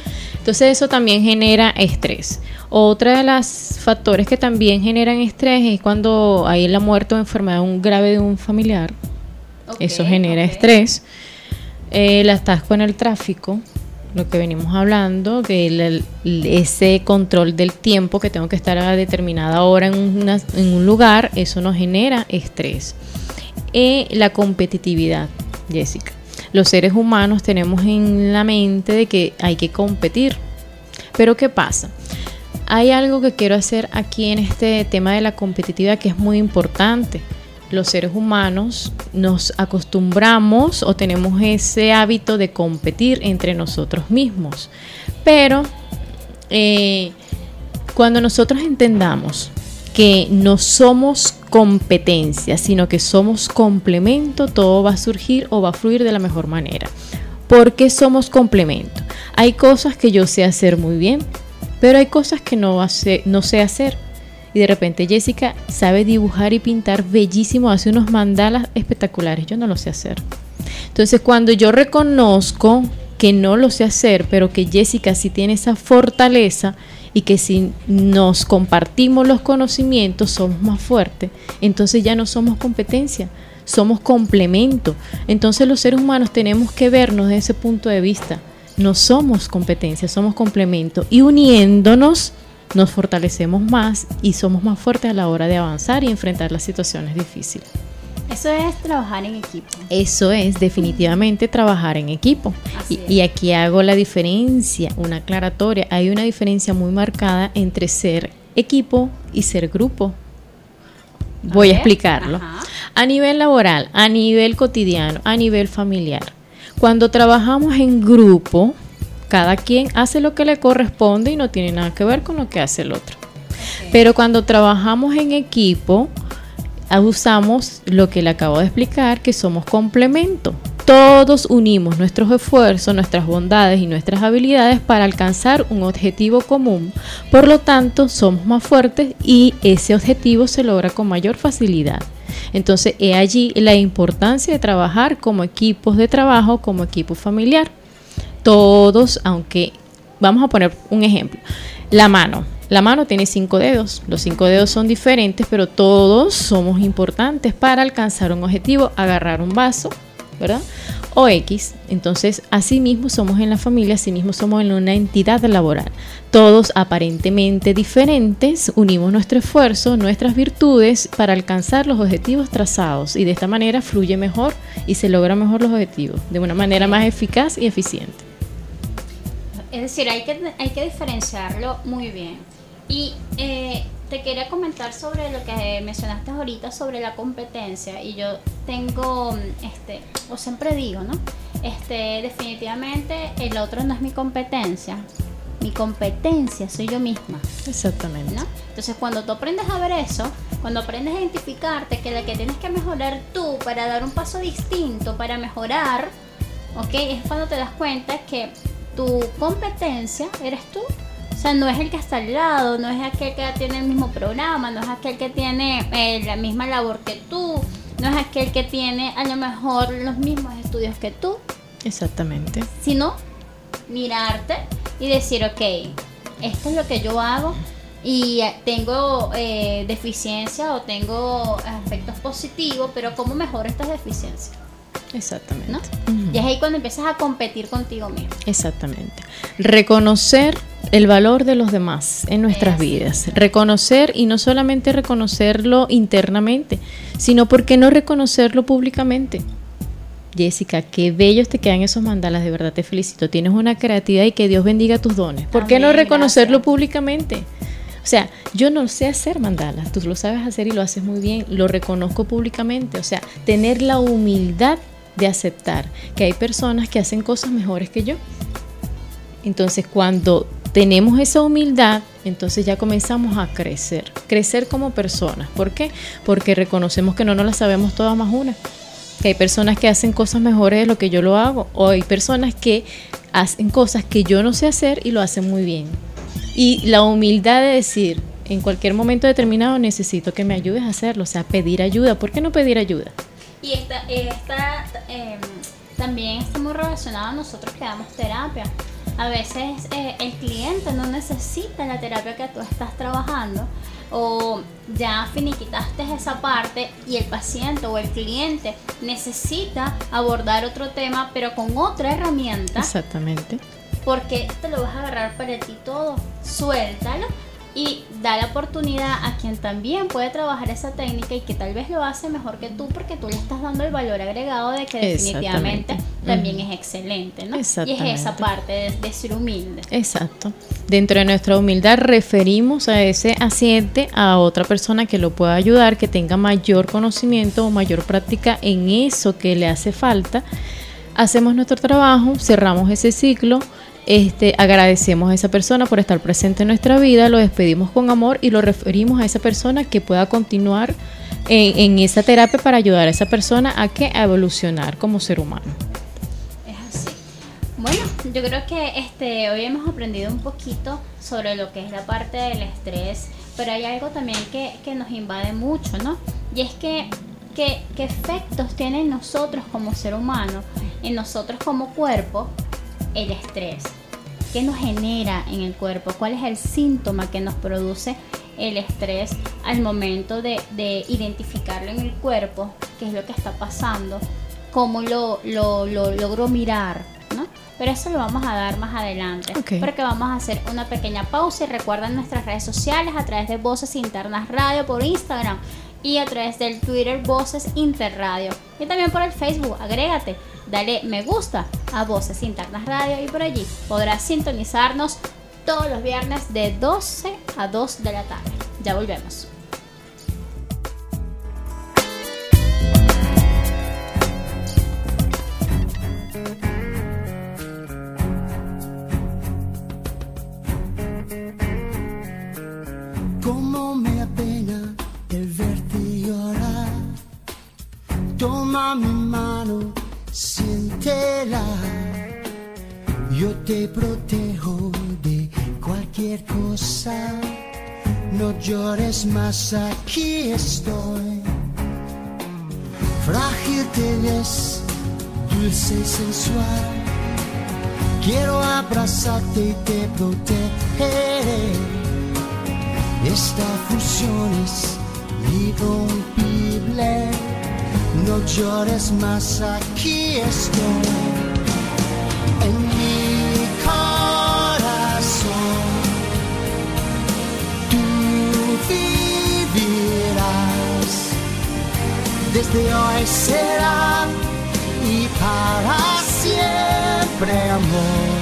Entonces eso también genera estrés. Otra de los factores que también generan estrés es cuando hay la muerte o enfermedad un grave de un familiar. Eso genera estrés. Eh, el atasco en el tráfico, lo que venimos hablando, que el- el- ese control del tiempo que tengo que estar a determinada hora en, una- en un lugar, eso nos genera estrés. Eh, la competitividad, Jessica. Los seres humanos tenemos en la mente de que hay que competir. Pero ¿qué pasa? Hay algo que quiero hacer aquí en este tema de la competitividad que es muy importante. Los seres humanos nos acostumbramos o tenemos ese hábito de competir entre nosotros mismos. Pero eh, cuando nosotros entendamos que no somos competencia, sino que somos complemento, todo va a surgir o va a fluir de la mejor manera. ¿Por qué somos complemento? Hay cosas que yo sé hacer muy bien, pero hay cosas que no, no sé hacer. Y de repente Jessica sabe dibujar y pintar bellísimo, hace unos mandalas espectaculares. Yo no lo sé hacer. Entonces, cuando yo reconozco que no lo sé hacer, pero que Jessica sí tiene esa fortaleza y que si nos compartimos los conocimientos somos más fuertes, entonces ya no somos competencia, somos complemento. Entonces los seres humanos tenemos que vernos desde ese punto de vista. No somos competencia, somos complemento. Y uniéndonos nos fortalecemos más y somos más fuertes a la hora de avanzar y enfrentar las situaciones difíciles. Eso es trabajar en equipo. Eso es definitivamente trabajar en equipo. Y, aquí hago la diferencia, una aclaratoria. Hay una diferencia muy marcada entre ser equipo y ser grupo. Voy a, explicarlo. ajá. A nivel laboral, a nivel cotidiano, a nivel familiar. Cuando trabajamos en grupo, cada quien hace lo que le corresponde y no tiene nada que ver con lo que hace el otro. Pero cuando trabajamos en equipo, usamos lo que le acabo de explicar, que somos complemento. Todos unimos nuestros esfuerzos, nuestras bondades y nuestras habilidades para alcanzar un objetivo común. Por lo tanto, somos más fuertes y ese objetivo se logra con mayor facilidad. Entonces, he allí la importancia de trabajar como equipos de trabajo, como equipo familiar todos, aunque vamos a poner un ejemplo, la mano. La mano tiene cinco dedos, los cinco dedos son diferentes, pero todos somos importantes para alcanzar un objetivo, agarrar un vaso, ¿verdad? O X. Entonces, así mismo somos en la familia, así mismo somos en una entidad laboral. Todos aparentemente diferentes, unimos nuestro esfuerzo, nuestras virtudes para alcanzar los objetivos trazados y de esta manera fluye mejor y se logran mejor los objetivos de una manera más eficaz y eficiente. Es decir, hay que, hay que diferenciarlo muy bien. Y eh, te quería comentar sobre lo que mencionaste ahorita sobre la competencia. Y yo tengo, este, o siempre digo, ¿no? Este, definitivamente el otro no es mi competencia. mi competencia soy yo misma. Exactamente. ¿no? Entonces cuando tú aprendes a ver eso, cuando aprendes a identificarte que la que tienes que mejorar tú para dar un paso distinto, para mejorar, ¿ok? Es cuando te das cuenta que tu competencia eres tú. O sea, no es el que está al lado, no es aquel que tiene el mismo programa, no es aquel que tiene eh, la misma labor que tú, no es aquel que tiene a lo mejor los mismos estudios que tú, Exactamente. sino mirarte y decir, ok, esto es lo que yo hago y eh, tengo eh, deficiencia o tengo aspectos positivos, pero ¿cómo mejoro estas deficiencias? Exactamente. Y es ahí cuando empiezas a competir contigo mismo. Exactamente. Reconocer el valor de los demás en nuestras vidas. Reconocer y no solamente reconocerlo internamente, sino por qué no reconocerlo públicamente. Jessica, qué bellos te quedan esos mandalas, de verdad te felicito. Tienes una creatividad y que Dios bendiga tus dones. ¿Por qué no reconocerlo gracias. públicamente? Sea, yo no sé hacer mandalas, tú lo sabes hacer y lo haces muy bien, lo reconozco públicamente. O sea, tener la humildad de aceptar que hay personas que hacen cosas mejores que yo. Entonces, cuando tenemos esa humildad, entonces ya comenzamos a crecer, crecer como personas. ¿Por qué? Porque reconocemos que no nos las sabemos todas más una. Que hay personas que hacen cosas mejores de lo que yo lo hago, o hay personas que hacen cosas que yo no sé hacer y lo hacen muy bien. Y la humildad de decir, en cualquier momento determinado necesito que me ayudes a hacerlo, o sea, pedir ayuda. ¿Por qué no pedir ayuda? Y esta, esta eh, también está muy relacionado a nosotros que damos terapia. A veces eh, el cliente no necesita la terapia que tú estás trabajando o ya finiquitaste esa parte y el paciente o el cliente necesita abordar otro tema pero con otra herramienta Exactamente. Porque te lo vas a agarrar para ti todo. Suéltalo y da la oportunidad a quien también puede trabajar esa técnica y que tal vez lo hace mejor que tú porque tú le estás dando el valor agregado de que definitivamente también Ujú. es excelente, ¿no? Y es esa parte de, de ser humilde. Exacto. Dentro de nuestra humildad referimos a ese asiente a otra persona que lo pueda ayudar, que tenga mayor conocimiento o mayor práctica en eso que le hace falta. Hacemos nuestro trabajo, cerramos ese ciclo, este, agradecemos a esa persona por estar presente en nuestra vida, lo despedimos con amor y lo referimos a esa persona que pueda continuar en, esa terapia para ayudar a esa persona a que a evolucionar como ser humano. Es así. Bueno, yo creo que este hoy hemos aprendido un poquito sobre lo que es la parte del estrés, pero hay algo también que, que nos invade mucho, ¿no? Y es que, qué efectos tiene en nosotros como ser humano, en nosotros como cuerpo, el estrés. ¿Qué nos genera en el cuerpo? ¿Cuál es el síntoma que nos produce el estrés al momento de, de identificarlo en el cuerpo? ¿Qué es lo que está pasando? ¿Cómo lo, lo, lo logro mirar? ¿no? Pero eso lo vamos a dar más adelante. Ok. Porque vamos a hacer una pequeña pausa y recuerden nuestras redes sociales a través de Voces Internas Radio por Instagram y a través del Twitter Voces Interradio. Y también por el Facebook, agrégate, dale me gusta a Voces Internas Radio y por allí podrás sintonizarnos todos los viernes de 12 a 2 de la tarde. Ya volvemos. Sensual. Quiero abrazarte y te protegeré. Esta fusión es irrompible. No llores más, aquí estoy. En mi corazón, tú vivirás. Desde hoy será y para siempre amor.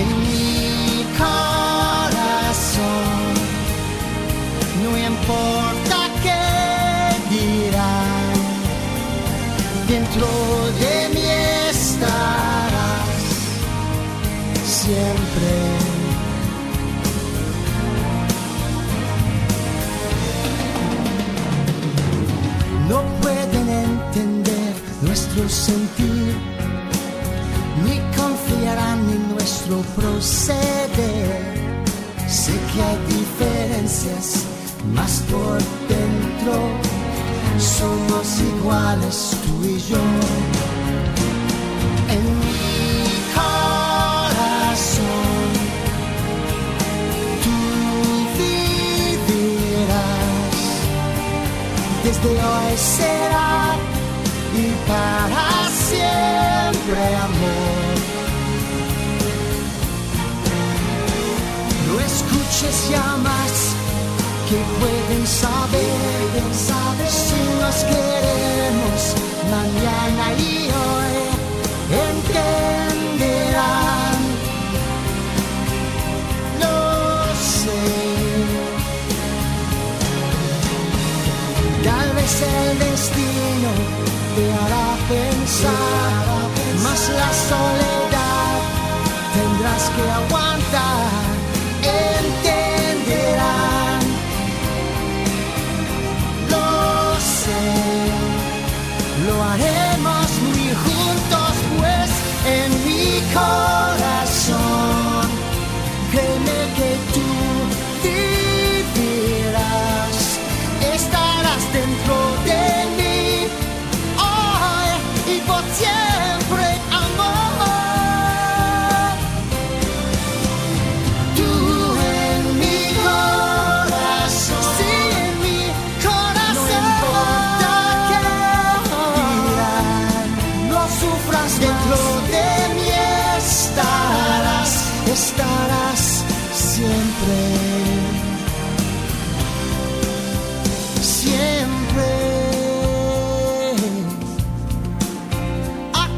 en mi corazón. No importa qué dirán, dentro de mí estarás. siempre. Nuestro sentir, ni confiarán en nuestro proceder. Sé que hay diferencias, más por dentro somos iguales tú y yo. En mi corazón tú vivirás. Desde hoy será y para siempre amor. No escuches llamas que pueden saber, saber si nos queremos mañana y hoy entenderán. Lo sé. Tal vez el destino te hará pensar, más la soledad tendrás que aguantar. Entenderán, lo sé, lo haremos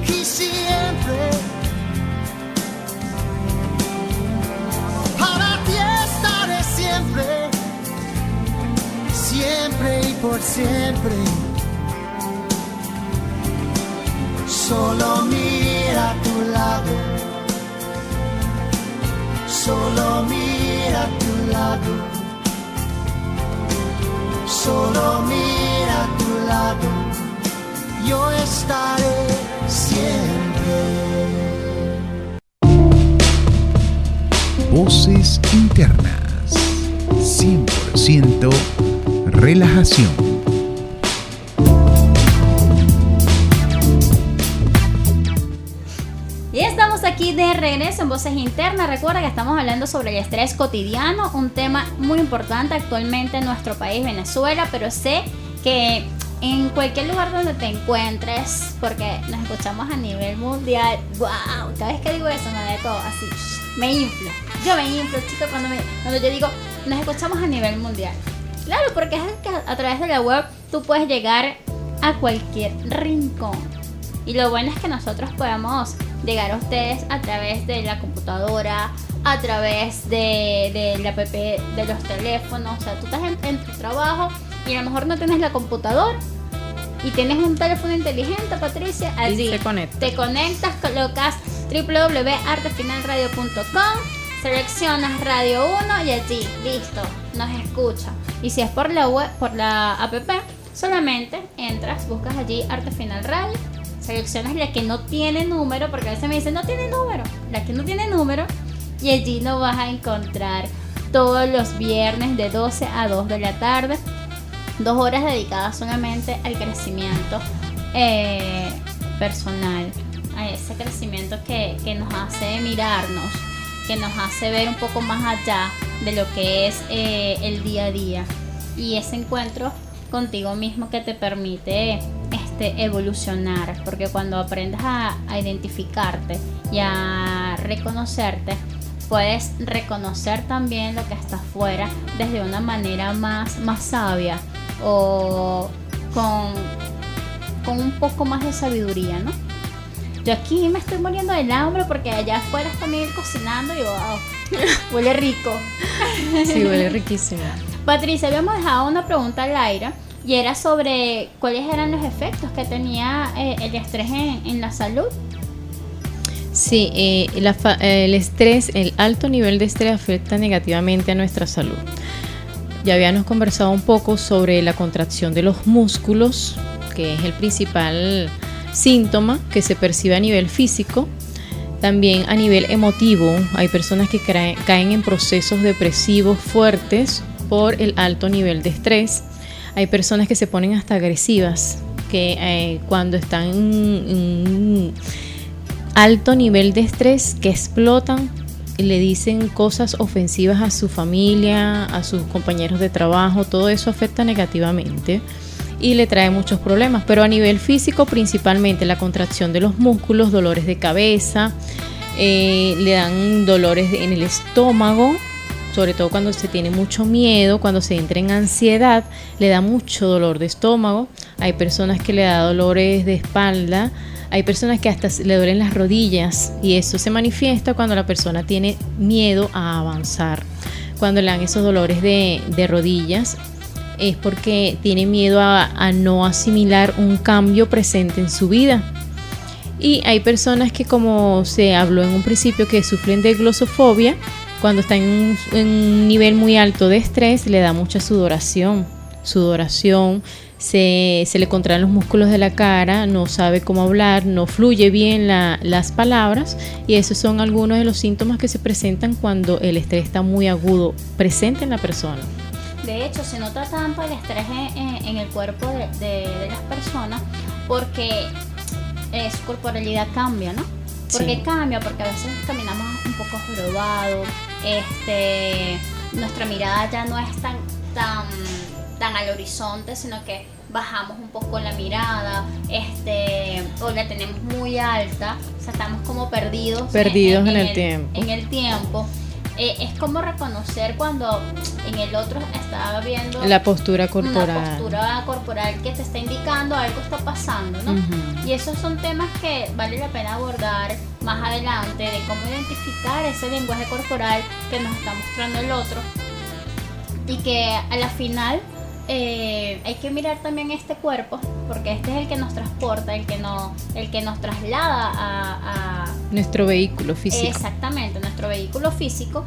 Aquí siempre. Para ti estaré siempre, siempre y por siempre. Solo mira a tu lado, solo mira a tu lado, solo mira a tu lado. Yo estaré siempre. Voces internas. 100% relajación. Y estamos aquí de regreso en Voces Internas. Recuerda que estamos hablando sobre el estrés cotidiano, un tema muy importante actualmente en nuestro país, Venezuela, pero sé que en cualquier lugar donde te encuentres, porque nos escuchamos a nivel mundial, wow, cada vez que digo eso me da todo así, me inflo. Yo me inflo, chicos, cuando, me- cuando yo digo nos escuchamos a nivel mundial. Claro, porque es que a través de la web tú puedes llegar a cualquier rincón. Y lo bueno es que nosotros podemos llegar a ustedes a través de la computadora, a través de, de la app de los teléfonos. O sea, tú estás en, en tu trabajo y a lo mejor no tienes la computadora y tienes un teléfono inteligente, Patricia. Allí se conecta. te conectas, colocas www.artefinalradio.com, seleccionas Radio 1 y allí, listo, nos escucha. Y si es por la web, por la app, solamente entras, buscas allí Arte Final Radio, seleccionas la que no tiene número, porque a veces me dicen no tiene número, la que no tiene número, y allí nos vas a encontrar todos los viernes de 12 a 2 de la tarde dos horas dedicadas solamente al crecimiento eh, personal, a ese crecimiento que, que nos hace mirarnos, que nos hace ver un poco más allá de lo que es eh, el día a día. Y ese encuentro contigo mismo que te permite este, evolucionar, porque cuando aprendes a, a identificarte y a reconocerte, puedes reconocer también lo que está afuera desde una manera más, más sabia o con, con un poco más de sabiduría, ¿no? Yo aquí me estoy muriendo del hambre porque allá afuera está Miguel cocinando y wow, [laughs] huele rico. Sí, huele riquísimo. Patricia, habíamos dejado una pregunta al aire y era sobre cuáles eran los efectos que tenía eh, el estrés en, en la salud. Sí, eh, la el estrés, el alto nivel de estrés afecta negativamente a nuestra salud. Ya habíamos conversado un poco sobre la contracción de los músculos, que es el principal síntoma que se percibe a nivel físico. También a nivel emotivo, hay personas que caen en procesos depresivos fuertes por el alto nivel de estrés. Hay personas que se ponen hasta agresivas, que eh, cuando están en- alto nivel de estrés que explotan le dicen cosas ofensivas a su familia, a sus compañeros de trabajo, todo eso afecta negativamente y le trae muchos problemas, pero a nivel físico principalmente la contracción de los músculos, dolores de cabeza, eh, le dan dolores en el estómago, sobre todo cuando se tiene mucho miedo, cuando se entra en ansiedad, le da mucho dolor de estómago. Hay personas que le da dolores de espalda, hay personas que hasta le duelen las rodillas y eso se manifiesta cuando la persona tiene miedo a avanzar. Cuando le dan esos dolores de, de rodillas es porque tiene miedo a, no asimilar un cambio presente en su vida. Y hay personas que, como se habló en un principio, que sufren de glosofobia, cuando están en un, en un nivel muy alto de estrés, le da mucha sudoración. Sudoración, se, se le contraen los músculos de la cara, no sabe cómo hablar, no fluye bien la- las palabras. Y esos son algunos de los síntomas que se presentan cuando el estrés está muy agudo, presente en la persona. De hecho, se nota tanto el estrés en, el cuerpo de, de- de las personas porque eh, su corporalidad cambia, ¿no? Porque Sí. cambia, porque a veces caminamos un poco jorobados, este, nuestra mirada ya no es tan, tan, tan al horizonte, sino que bajamos un poco la mirada, este, o la tenemos muy alta, o sea, estamos como perdidos, Perdidos en el tiempo. En el tiempo. Eh, es como reconocer cuando en el otro está viendo La postura una corporal. postura corporal que te está indicando algo está pasando, ¿no? Ujú. Y esos son temas que vale la pena abordar más adelante de cómo identificar ese lenguaje corporal que nos está mostrando el otro y que a la final eh, hay que mirar también este cuerpo porque este es el que nos transporta, el que no, el que nos traslada a, a- Nuestro vehículo físico. exactamente nuestro vehículo físico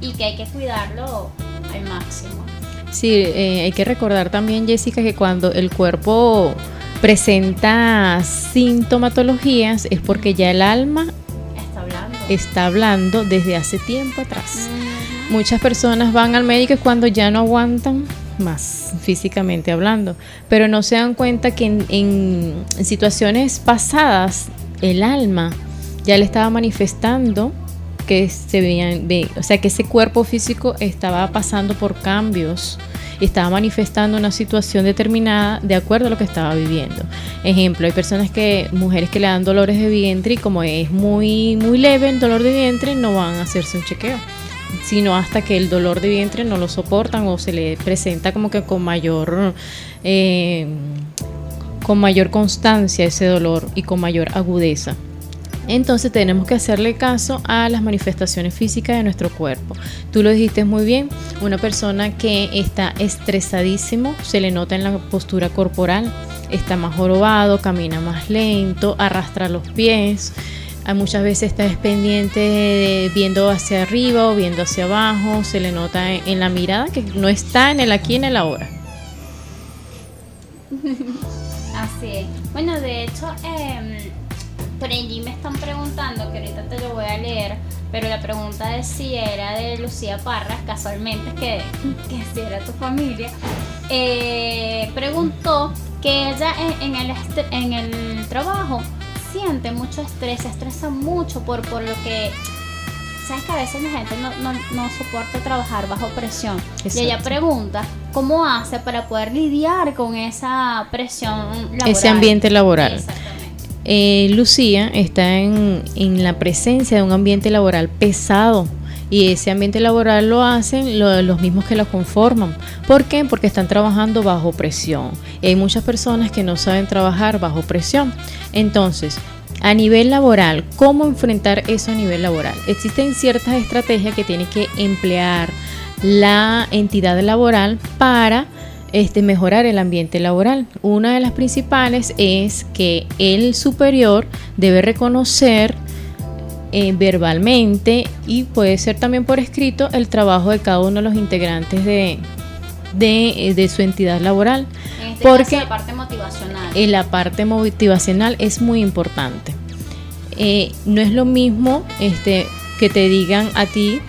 y que hay que cuidarlo al máximo. Sí, eh, hay que recordar también, Jessica, que cuando el cuerpo presenta sintomatologías es porque ya el alma Está hablando. está hablando desde hace tiempo atrás. Muchas personas van al médico cuando ya no aguantan más físicamente hablando, pero no se dan cuenta que en, situaciones pasadas el alma ya le estaba manifestando que se veían, ve- o sea que ese cuerpo físico estaba pasando por cambios, estaba manifestando una situación determinada de acuerdo a lo que estaba viviendo. Ejemplo, hay personas que, mujeres que le dan dolores de vientre y como es muy, muy leve el dolor de vientre, no van a hacerse un chequeo sino hasta que el dolor de vientre no lo soportan o se le presenta como que con mayor eh, con mayor constancia ese dolor y con mayor agudeza. Entonces tenemos que hacerle caso a las manifestaciones físicas de nuestro cuerpo. Tú lo dijiste muy bien, una persona que está estresadísimo se le nota en la postura corporal, está más jorobado, camina más lento, arrastra los pies, muchas veces está pendiente de- viendo hacia arriba o viendo hacia abajo, se le nota en, la mirada que no está en el aquí en el ahora. [laughs] Así es. Bueno, de hecho, eh, por allí me están preguntando, que ahorita te lo voy a leer, pero la pregunta es si era de Lucía Parras, casualmente, que, [laughs] que si era tu familia, eh, preguntó que ella en, en el, en el trabajo siente mucho estrés, se estresa mucho por, por lo que... Sabes que a veces la gente no, no, no soporta trabajar bajo presión. Y ella pregunta cómo hace para poder lidiar con esa presión laboral. Ese ambiente laboral. Eh, Lucía está en, en la presencia de un ambiente laboral pesado y ese ambiente laboral lo hacen lo- los mismos que lo conforman. ¿Por qué? Porque están trabajando bajo presión. Hay muchas personas que no saben trabajar bajo presión. Entonces, a nivel laboral, ¿cómo enfrentar eso a nivel laboral? Existen ciertas estrategias que tiene que emplear la entidad laboral para este, mejorar el ambiente laboral. Una de las principales es que el superior debe reconocer eh, verbalmente y puede ser también por escrito el trabajo de cada uno de los integrantes de, de, eh, de su entidad laboral. En este Porque caso, la parte motivacional. en la parte motivacional es muy importante. Eh, no es lo mismo este, que te digan a ti,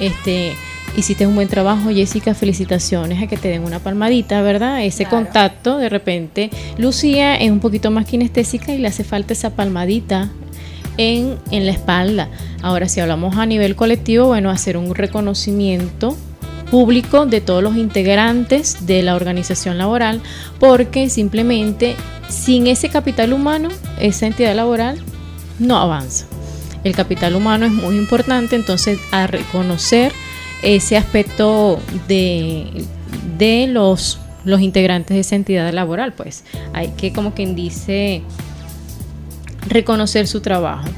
este, hiciste un buen trabajo, Jessica, felicitaciones, a que te den una palmadita, ¿verdad? Ese Claro. contacto, de repente, Lucía es un poquito más kinestésica y le hace falta esa palmadita en, en la espalda. Ahora, si hablamos a nivel colectivo, bueno, hacer un reconocimiento público de todos los integrantes de la organización laboral, porque simplemente sin ese capital humano, esa entidad laboral no avanza. El capital humano es muy importante, entonces a reconocer ese aspecto de, de los, los integrantes de esa entidad laboral, pues hay que, como quien dice, reconocer su trabajo.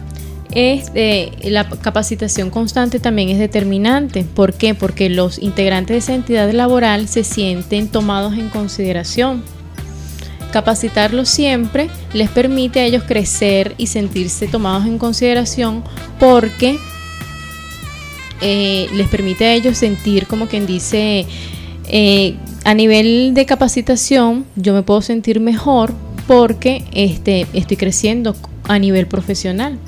Este, la capacitación constante también es determinante. ¿Por qué? Porque los integrantes de esa entidad laboral se sienten tomados en consideración. Capacitarlos siempre les permite a ellos crecer y sentirse tomados en consideración porque eh, les permite a ellos sentir como quien dice eh, a nivel de capacitación yo me puedo sentir mejor porque este, estoy creciendo a nivel profesional.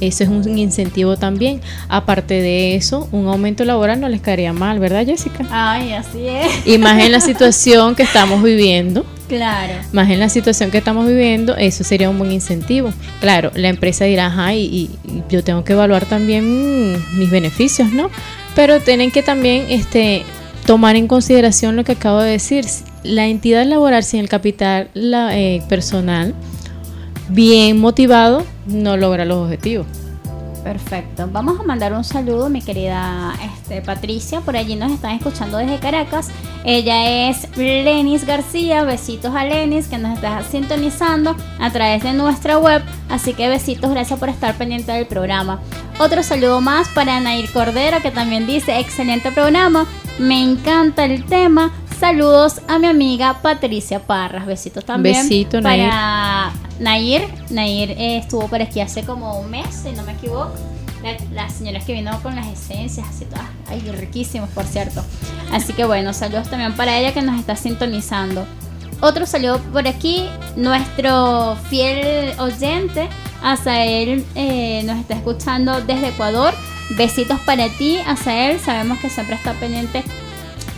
Eso es un incentivo también. Aparte de eso, un aumento laboral no les caería mal, ¿verdad, Jessica? Ay, así es. Y más en la situación que estamos viviendo, Claro. más en la situación que estamos viviendo, eso sería un buen incentivo. Claro, la empresa dirá, ajá, y, yo tengo que evaluar también mis beneficios, ¿no? Pero tienen que también este, tomar en consideración lo que acabo de decir. La entidad laboral sin el capital la, eh, personal, bien motivado, no logra los objetivos. Perfecto. Vamos a mandar un saludo, mi querida este, Patricia. Por allí nos están escuchando desde Caracas. Ella es Lenis García. Besitos a Lenis que nos está sintonizando a través de nuestra web. Así que besitos, gracias por estar pendiente del programa. Otro saludo más para Nair Cordero que también dice, excelente programa. Me encanta el tema. Saludos a mi amiga Patricia Parras. Besitos también. Besito, Nair. para Nair. Nair eh, estuvo por aquí hace como un mes, si no me equivoco. La, la señora que vino con las esencias, así todas, ay, riquísimos, por cierto. Así que bueno, saludos también para ella que nos está sintonizando. Otro saludo por aquí, nuestro fiel oyente, Azael, eh, nos está escuchando desde Ecuador. Besitos para ti, Azael. Sabemos que siempre está pendiente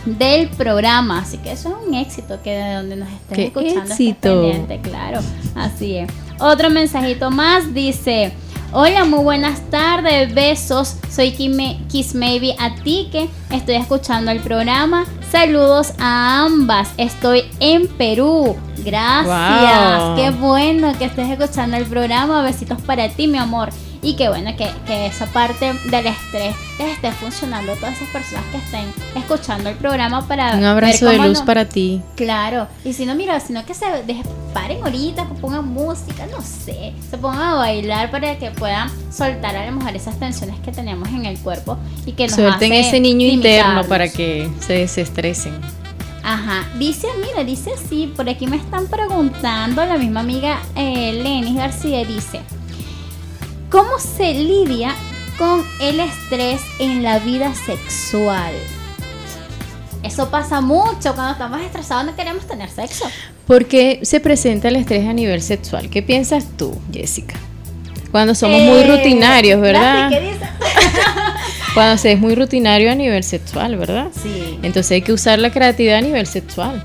del programa, así que eso es un éxito que de donde nos estén ¡Qué escuchando éxito! pendiente, claro, así es. Otro mensajito más dice, hola, muy buenas tardes, besos, soy Kiss Maybe a ti que estoy escuchando el programa, saludos a ambas, estoy en Perú, gracias, Wow. qué bueno que estés escuchando el programa, besitos para ti, mi amor. Y qué bueno que, que esa parte del estrés les esté funcionando a todas esas personas que estén escuchando el programa para Un abrazo ver de luz no- para ti. Claro, y si no, mira, sino que se paren ahorita, que pongan música, no sé, se pongan a bailar para que puedan soltar a lo mejor esas tensiones que tenemos en el cuerpo y que nos Suelten hace ese niño interno para que se desestresen. Ajá, dice, mira, dice así, por aquí me están preguntando, la misma amiga eh, Lenis García dice, ¿cómo se lidia con el estrés en la vida sexual? Eso pasa mucho cuando estamos estresados no queremos tener sexo. ¿Por qué se presenta el estrés a nivel sexual? ¿Qué piensas tú, Jessica? Cuando somos muy Eh, rutinarios, ¿verdad? ¿qué dice? [laughs] Cuando se es muy rutinario a nivel sexual, ¿verdad? Sí. Entonces hay que usar la creatividad a nivel sexual.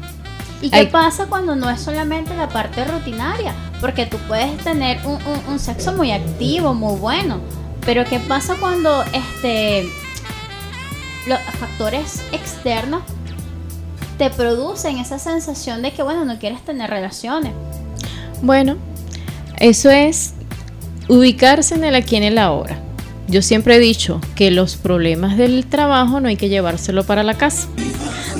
¿Y qué pasa cuando no es solamente la parte rutinaria? Porque tú puedes tener un, un- sexo muy activo, muy bueno. Pero ¿qué pasa cuando este los factores externos te producen esa sensación de que bueno, no quieres tener relaciones? Bueno, eso es ubicarse en el aquí en el ahora. Yo siempre he dicho que los problemas del trabajo no hay que llevárselo para la casa.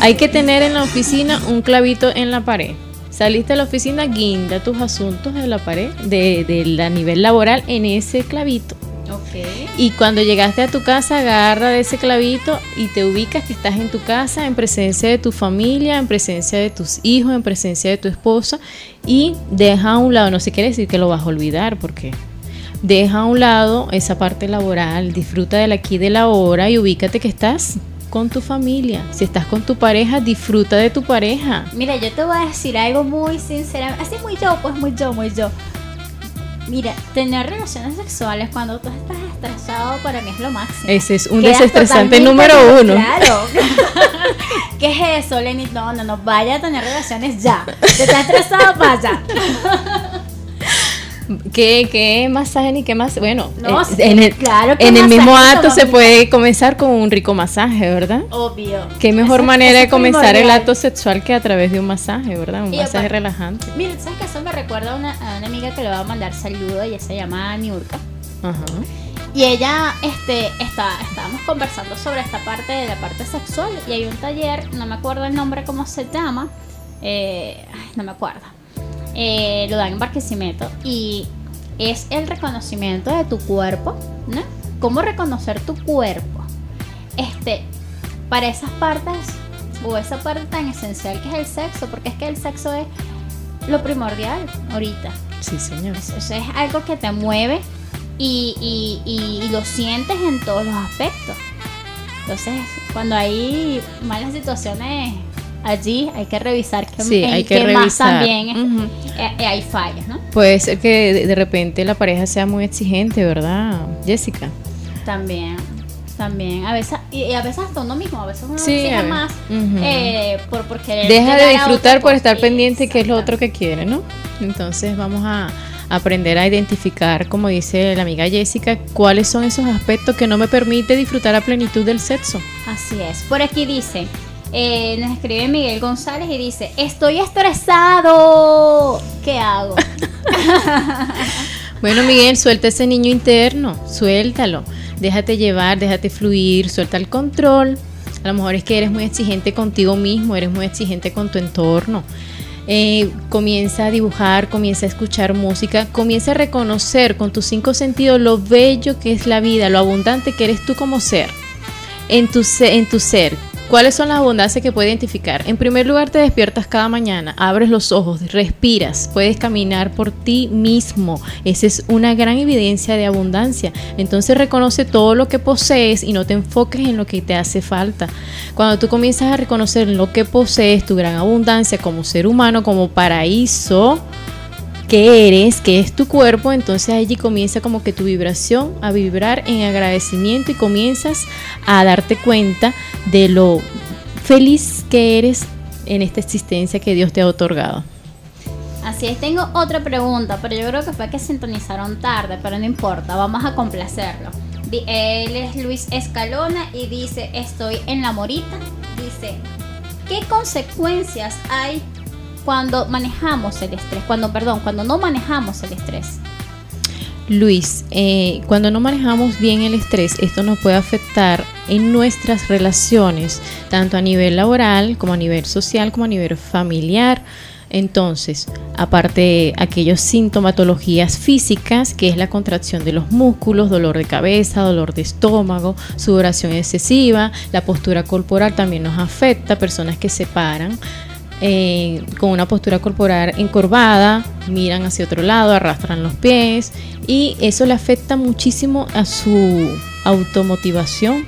Hay que tener en la oficina un clavito en la pared. Saliste a la oficina, guinda tus asuntos de la pared, de, de la nivel laboral en ese clavito. Ok. Y cuando llegaste a tu casa, agarra de ese clavito y te ubicas que estás en tu casa, en presencia de tu familia, en presencia de tus hijos, en presencia de tu esposa y deja a un lado, no se quiere decir que lo vas a olvidar porque deja a un lado esa parte laboral, disfruta del aquí de la hora y ubícate que estás con tu familia. Si estás con tu pareja, disfruta de tu pareja. Mira, yo te voy a decir algo muy sincero, así muy yo, pues muy yo, muy yo. Mira, tener relaciones sexuales cuando tú estás estresado para mí es lo máximo. Ese es un Quedas desestresante número uno. Claro. [laughs] ¿Qué es eso, Lenny? No, no, no, vaya a tener relaciones ya. Te estás estresado, vaya. ¿Qué, qué masaje ni qué más? Bueno, No, eh, en el, claro que en el mismo acto se puede comenzar con un rico masaje, ¿verdad? Obvio. Qué mejor Eso- manera eso de comenzar el acto sexual que a través de un masaje, ¿verdad? Un Y masaje aparte- relajante. Mira, ¿sabes que Eso me recuerda a una, a una amiga que le va a mandar saludo. Ella se llama Niurka. Ajá. Y ella, este, está, estábamos conversando sobre esta parte de la parte sexual. Y hay un taller, no me acuerdo el nombre, cómo se llama. eh, no me acuerdo. Eh, lo dan en Barquisimeto. Y es el reconocimiento de tu cuerpo, ¿no? Cómo reconocer tu cuerpo. Este, para esas partes, o esa parte tan esencial que es el sexo, porque es que el sexo es lo primordial ahorita. Sí, señor. Eso, eso es algo que te mueve y, y- y- y lo sientes en todos los aspectos. Entonces, cuando hay malas situaciones allí, hay que revisar que, Sí, hay que qué más revisar. también es- eh, eh, hay fallas, ¿no? Puede ser que de, repente la pareja sea muy exigente, ¿verdad, Jessica? También, también. A veces, y, a veces hasta uno mismo, a veces uno Sí, exige más eh, por, por querer Deja de disfrutar por estar pendiente que es lo otro que quiere, ¿no? Entonces vamos a aprender a identificar, como dice la amiga Jessica, cuáles son esos aspectos que no me permite disfrutar a plenitud del sexo. Así es. Por aquí dice, eh, nos escribe Miguel González y dice, estoy estresado. ¿Qué hago? [laughs] Bueno, Miguel, suelta ese niño interno, suéltalo. Déjate llevar, déjate fluir, suelta el control. A lo mejor es que eres muy exigente contigo mismo, eres muy exigente con tu entorno. Eh, comienza a dibujar, comienza a escuchar música, comienza a reconocer con tus cinco sentidos lo bello que es la vida, lo abundante que eres tú como ser. En tu, en tu ser, ¿cuáles son las abundancias que puedes identificar? En primer lugar, te despiertas cada mañana, abres los ojos, respiras, puedes caminar por ti mismo. Esa es una gran evidencia de abundancia. Entonces reconoce todo lo que posees y no te enfoques en lo que te hace falta. Cuando tú comienzas a reconocer lo que posees, tu gran abundancia como ser humano, como paraíso, que eres, que es tu cuerpo, entonces allí comienza como que tu vibración a vibrar en agradecimiento y comienzas a darte cuenta de lo feliz que eres en esta existencia que Dios te ha otorgado. Así es, tengo otra pregunta, pero yo creo que fue que sintonizaron tarde, pero no importa, vamos a complacerlo. Él es Luis Escalona y dice, estoy en la morita. Dice, ¿qué consecuencias hay cuando manejamos el estrés? Cuando, perdón, cuando no manejamos el estrés. Luis, eh, cuando no manejamos bien el estrés, esto nos puede afectar en nuestras relaciones, tanto a nivel laboral como a nivel social, como a nivel familiar. Entonces, aparte de aquellas sintomatologías físicas, que es la contracción de los músculos, dolor de cabeza, dolor de estómago, sudoración excesiva, la postura corporal también nos afecta, personas que se paran eh, con una postura corporal encorvada, miran hacia otro lado, arrastran los pies y eso le afecta muchísimo a su automotivación,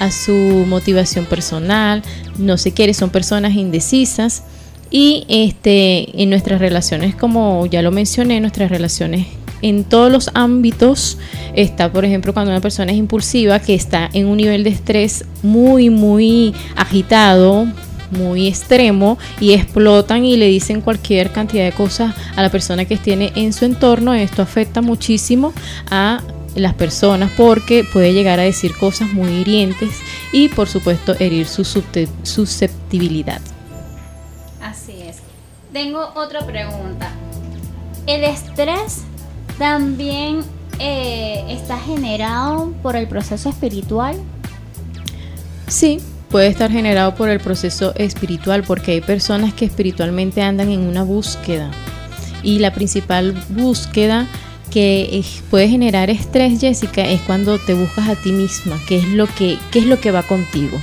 a su motivación personal, no se quiere, son personas indecisas y este en nuestras relaciones, como ya lo mencioné, nuestras relaciones en todos los ámbitos está, por ejemplo, cuando una persona es impulsiva, que está en un nivel de estrés muy, muy agitado, muy extremo y explotan y le dicen cualquier cantidad de cosas a la persona que tiene en su entorno. Esto afecta muchísimo a las personas porque puede llegar a decir cosas muy hirientes y por supuesto herir su susceptibilidad. Así es. Tengo otra pregunta. ¿El estrés también eh, está generado por el proceso espiritual? Sí, puede estar generado por el proceso espiritual porque hay personas que espiritualmente andan en una búsqueda y la principal búsqueda que puede generar estrés, Jessica, es cuando te buscas a ti misma, qué es lo que, qué es lo que va contigo.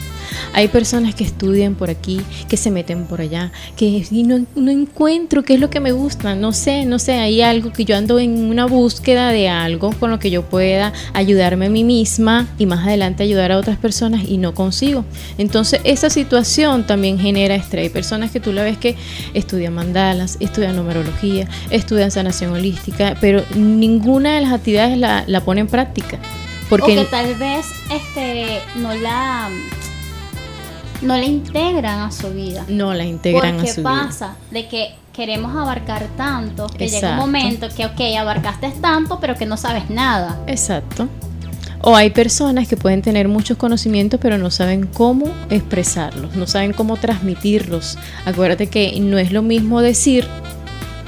Hay personas que estudian por aquí, que se meten por allá, que y no, no encuentro qué es lo que me gusta, no sé, no sé, hay algo que yo ando en una búsqueda de algo con lo que yo pueda ayudarme a mí misma y más adelante ayudar a otras personas y no consigo. Entonces esa situación también genera estrés. Hay personas que tú la ves que estudian mandalas, estudian numerología, estudian sanación holística, pero ninguna de las actividades la, la pone en práctica. Porque tal vez este no la no la integran a su vida. no la integran a su vida. pasa de que queremos abarcar tanto que llega un momento que ok abarcaste tanto pero que no sabes nada. Exacto. O hay personas que pueden tener muchos conocimientos pero no saben cómo expresarlos, no saben cómo transmitirlos. Acuérdate que no es lo mismo decir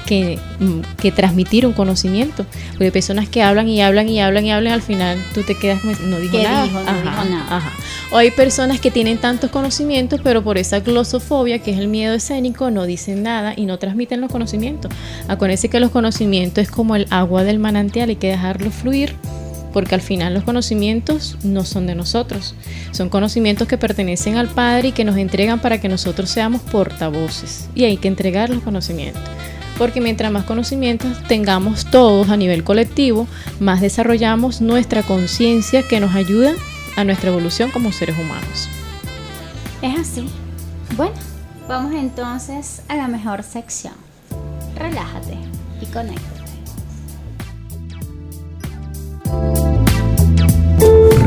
que, mm, que transmitir un conocimiento. Porque hay personas que hablan y hablan y hablan y hablan, al final tú te quedas como, no dijo ¿Qué nada. dijo? No Ajá, dijo nada. ajá. O hay personas que tienen tantos conocimientos, pero por esa glosofobia, que es el miedo escénico, no dicen nada y no transmiten los conocimientos. Acuérdense que los conocimientos es como el agua del manantial, hay que dejarlo fluir porque al final los conocimientos no son de nosotros, son conocimientos que pertenecen al Padre y que nos entregan para que nosotros seamos portavoces y hay que entregar los conocimientos. Porque mientras más conocimientos tengamos todos a nivel colectivo, más desarrollamos nuestra conciencia que nos ayuda a nuestra evolución como seres humanos. Es así. Bueno, vamos entonces a la mejor sección. Relájate y conéctate.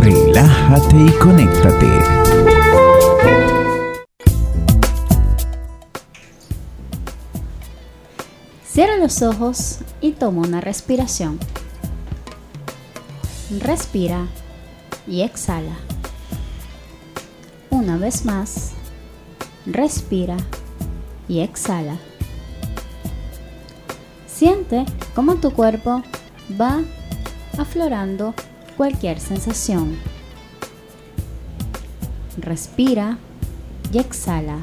Relájate y conéctate. Cierra los ojos y toma una respiración. Respira y exhala. Una vez más, respira y exhala. Siente cómo tu cuerpo va aflorando cualquier sensación. Respira y exhala.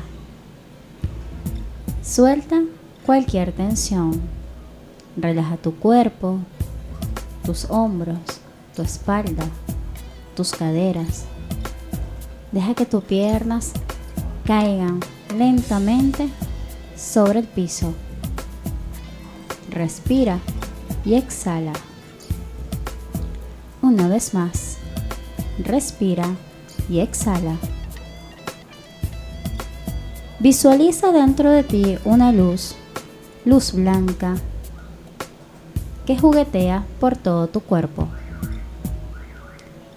Suelta cualquier tensión. Relaja tu cuerpo, tus hombros, tu espalda, tus caderas. Deja que tus piernas caigan lentamente sobre el piso. Respira y exhala. Una vez más. Respira y exhala. Visualiza dentro de ti una luz, luz blanca, que juguetea por todo tu cuerpo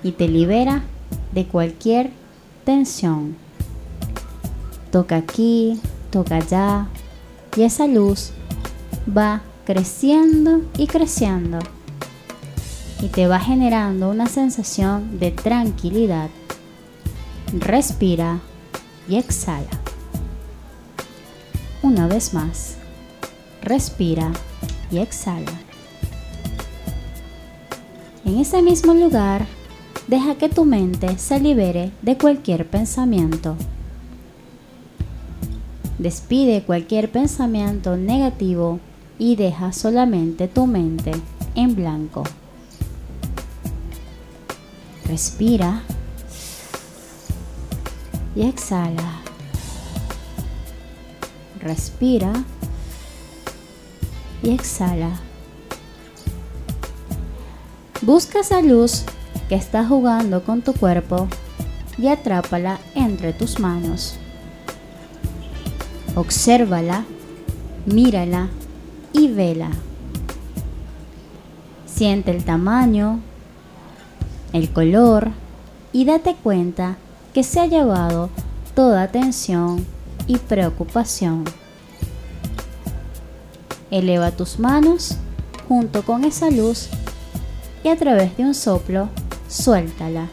y te libera de cualquier tensión. Toca aquí, toca allá y esa luz va creciendo y creciendo y te va generando una sensación de tranquilidad. Respira y exhala. Una vez más, respira y exhala. En ese mismo lugar, deja que tu mente se libere de cualquier pensamiento. Despide cualquier pensamiento negativo y deja solamente tu mente en blanco. Respira y exhala. Respira y exhala. Busca esa luz que está jugando con tu cuerpo y atrápala entre tus manos. Obsérvala, mírala y vela. Siente el tamaño, el color y date cuenta que se ha llevado toda tensión y preocupación. Eleva tus manos junto con esa luz y a través de un soplo suéltala.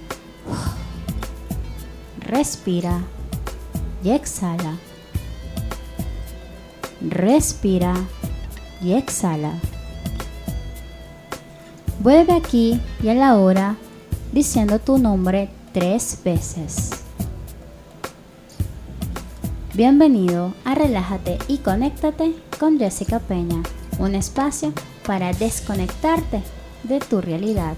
Respira y exhala. Respira y exhala. Vuelve aquí y a la hora diciendo tu nombre tres veces. Bienvenido a Relájate y Conéctate con Jessica Peña, un espacio para desconectarte de tu realidad.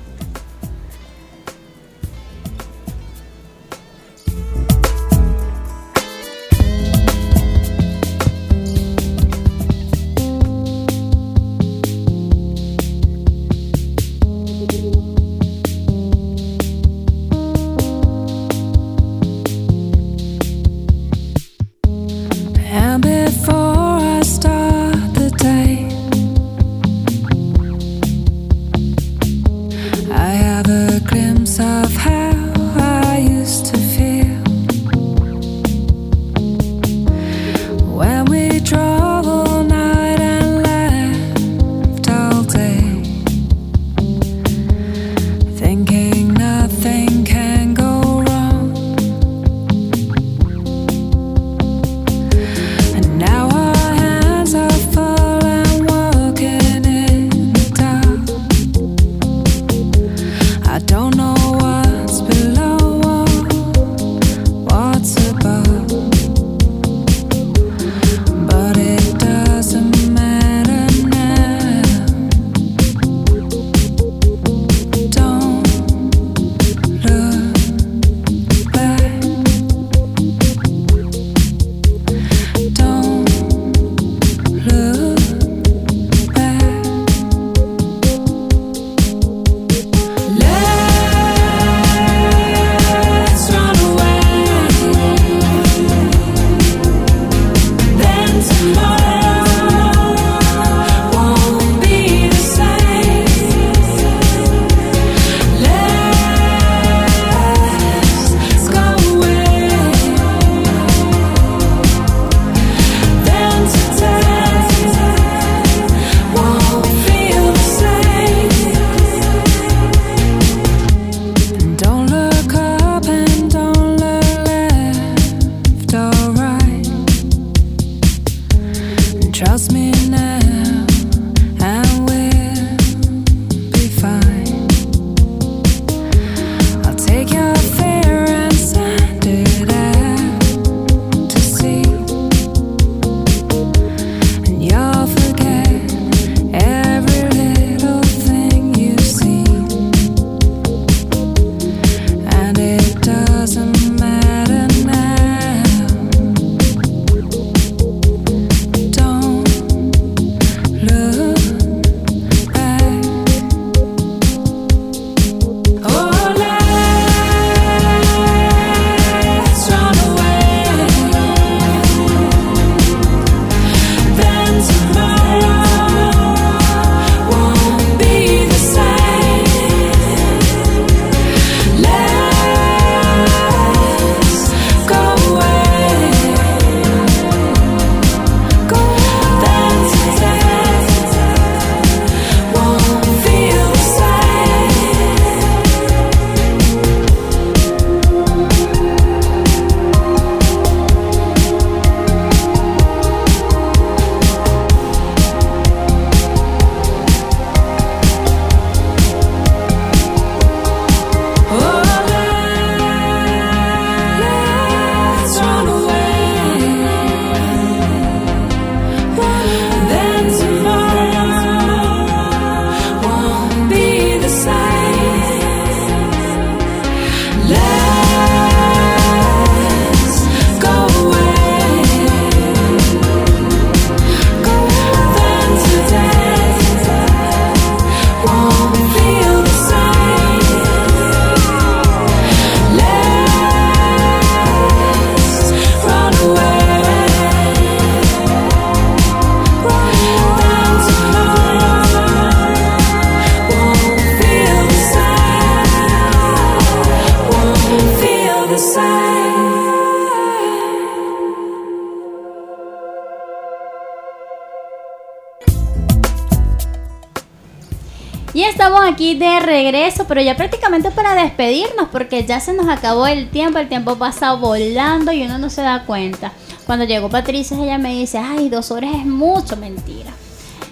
Y estamos aquí de regreso, pero ya prácticamente para despedirnos, porque ya se nos acabó el tiempo, el tiempo pasa volando y uno no se da cuenta. Cuando llegó Patricia, ella me dice, ay, dos horas es mucho, mentira.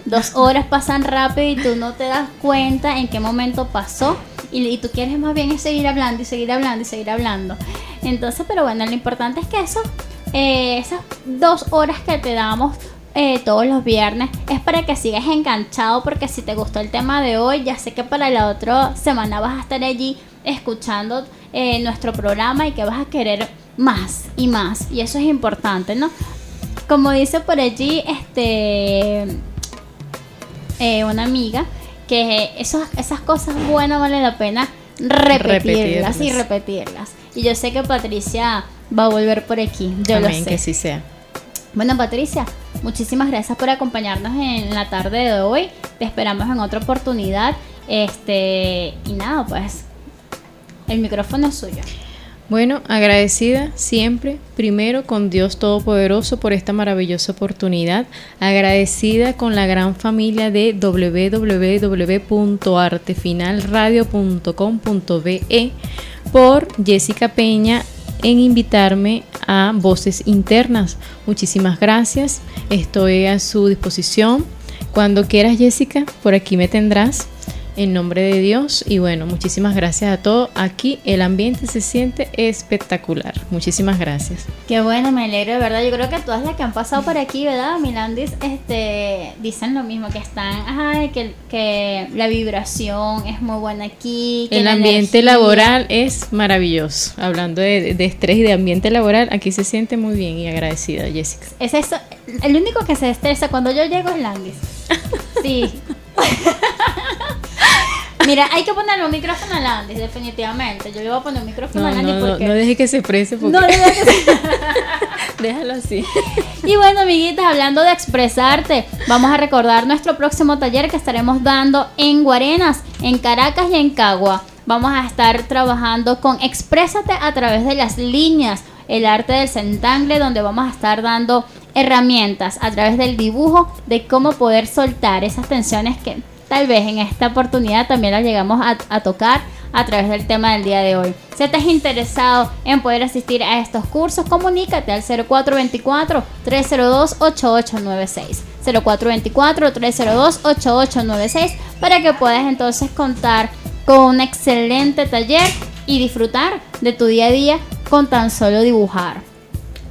Dos [laughs] horas pasan rápido y tú no te das cuenta en qué momento pasó. Y, y tú quieres más bien es seguir hablando y seguir hablando y seguir hablando. Entonces, pero bueno, lo importante es que eso, eh, esas dos horas que te damos eh, todos los viernes es para que sigas enganchado porque si te gustó el tema de hoy ya sé que para la otra semana vas a estar allí escuchando eh, nuestro programa y que vas a querer más y más y eso es importante no como dice por allí este eh, una amiga que esos, esas cosas buenas vale la pena repetirlas, y Repetirlas. y yo sé que Patricia va a volver por aquí yo lo Amén, sé que sí sea. Bueno, Patricia, muchísimas gracias por acompañarnos en la tarde de hoy. Te esperamos en otra oportunidad. Este, y nada, pues el micrófono es suyo. Bueno, agradecida siempre, primero con Dios Todopoderoso por esta maravillosa oportunidad, agradecida con la gran familia de www.artefinalradio.com.be por Jessica Peña en invitarme a Voces Internas. Muchísimas gracias, estoy a su disposición. Cuando quieras, Jessica, por aquí me tendrás. En nombre de Dios y bueno, muchísimas gracias a todos. Aquí el ambiente se siente espectacular. Muchísimas gracias. Qué bueno, me alegro de verdad. Yo creo que todas las que han pasado por aquí, ¿verdad? Milandis, este, dicen lo mismo, que están, ajá, que, que la vibración es muy buena aquí. que El la ambiente energía- laboral es maravilloso. Hablando de, de estrés y de ambiente laboral, aquí se siente muy bien y agradecida, Jessica. Es eso, el único que se estresa cuando yo llego es Landis. [laughs] Sí. Mira, hay que ponerle un micrófono a Landis, definitivamente. Yo le voy a poner un micrófono No, a Landis no, porque... no deje que se exprese porque No, no, no, no. [laughs] déjalo así. [laughs] Y bueno, amiguitas, hablando de expresarte, vamos a recordar nuestro próximo taller que estaremos dando en Guarenas, en Caracas y en Cagua. Vamos a estar trabajando con Exprésate a través de las líneas, el arte del centangle, donde vamos a estar dando herramientas a través del dibujo de cómo poder soltar esas tensiones que tal vez en esta oportunidad también las llegamos a, a tocar a través del tema del día de hoy. Si estás interesado en poder asistir a estos cursos, comunícate al 0424-302-8896. 0424-302-8896 para que puedas entonces contar con un excelente taller y disfrutar de tu día a día con tan solo dibujar.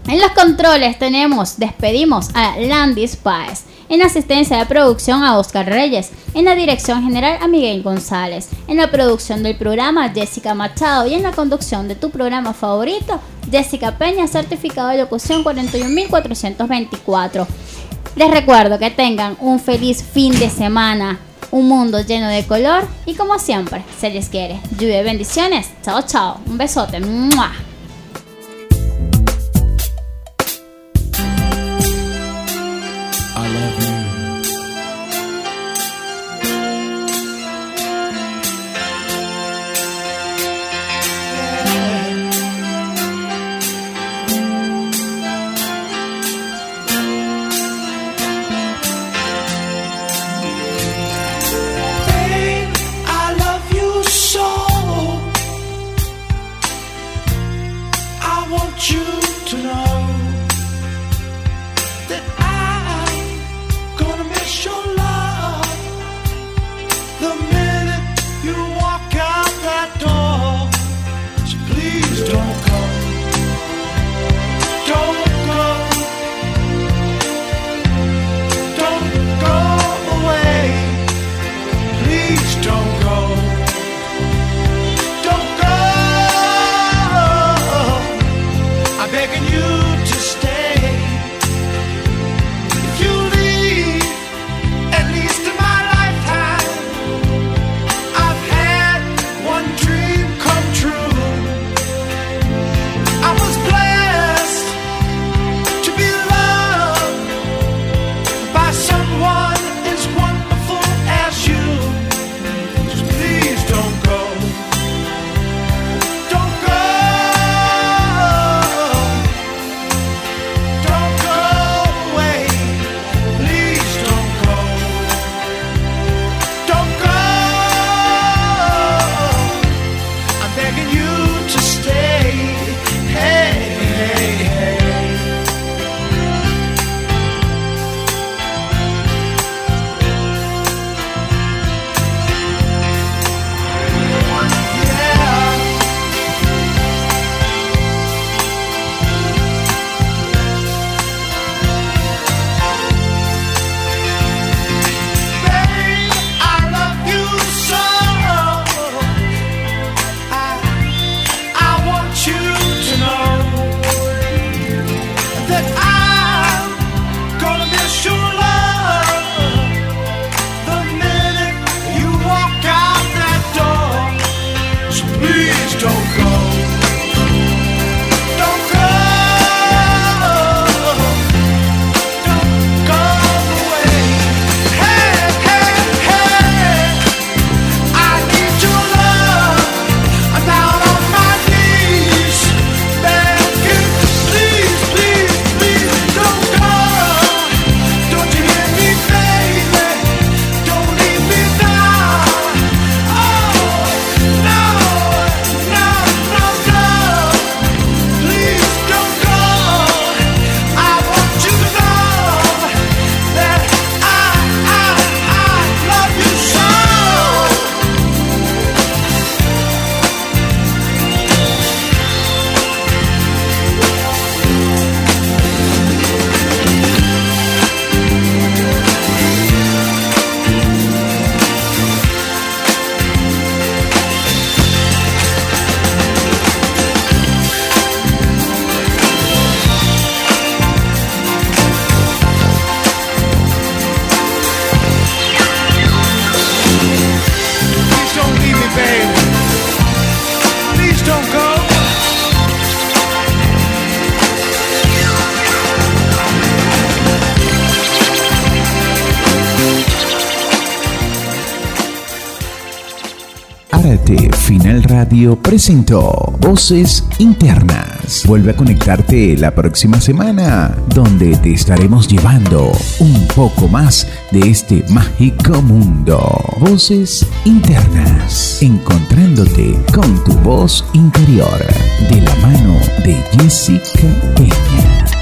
En los controles tenemos, despedimos a Landis Páez. En asistencia de producción a Oscar Reyes. En la dirección general a Miguel González. En la producción del programa Jessica Machado. Y en la conducción de tu programa favorito, Jessica Peña, certificado de locución 41424. Les recuerdo que tengan un feliz fin de semana. Un mundo lleno de color. Y como siempre, se les quiere. Lluvia bendiciones. Chao, chao. Un besote. ¡Mua! Want you to know presentó Voces Internas. Vuelve a conectarte la próxima semana, donde te estaremos llevando un poco más de este mágico mundo. Voces Internas, encontrándote con tu voz interior, de la mano de Jessica Peña.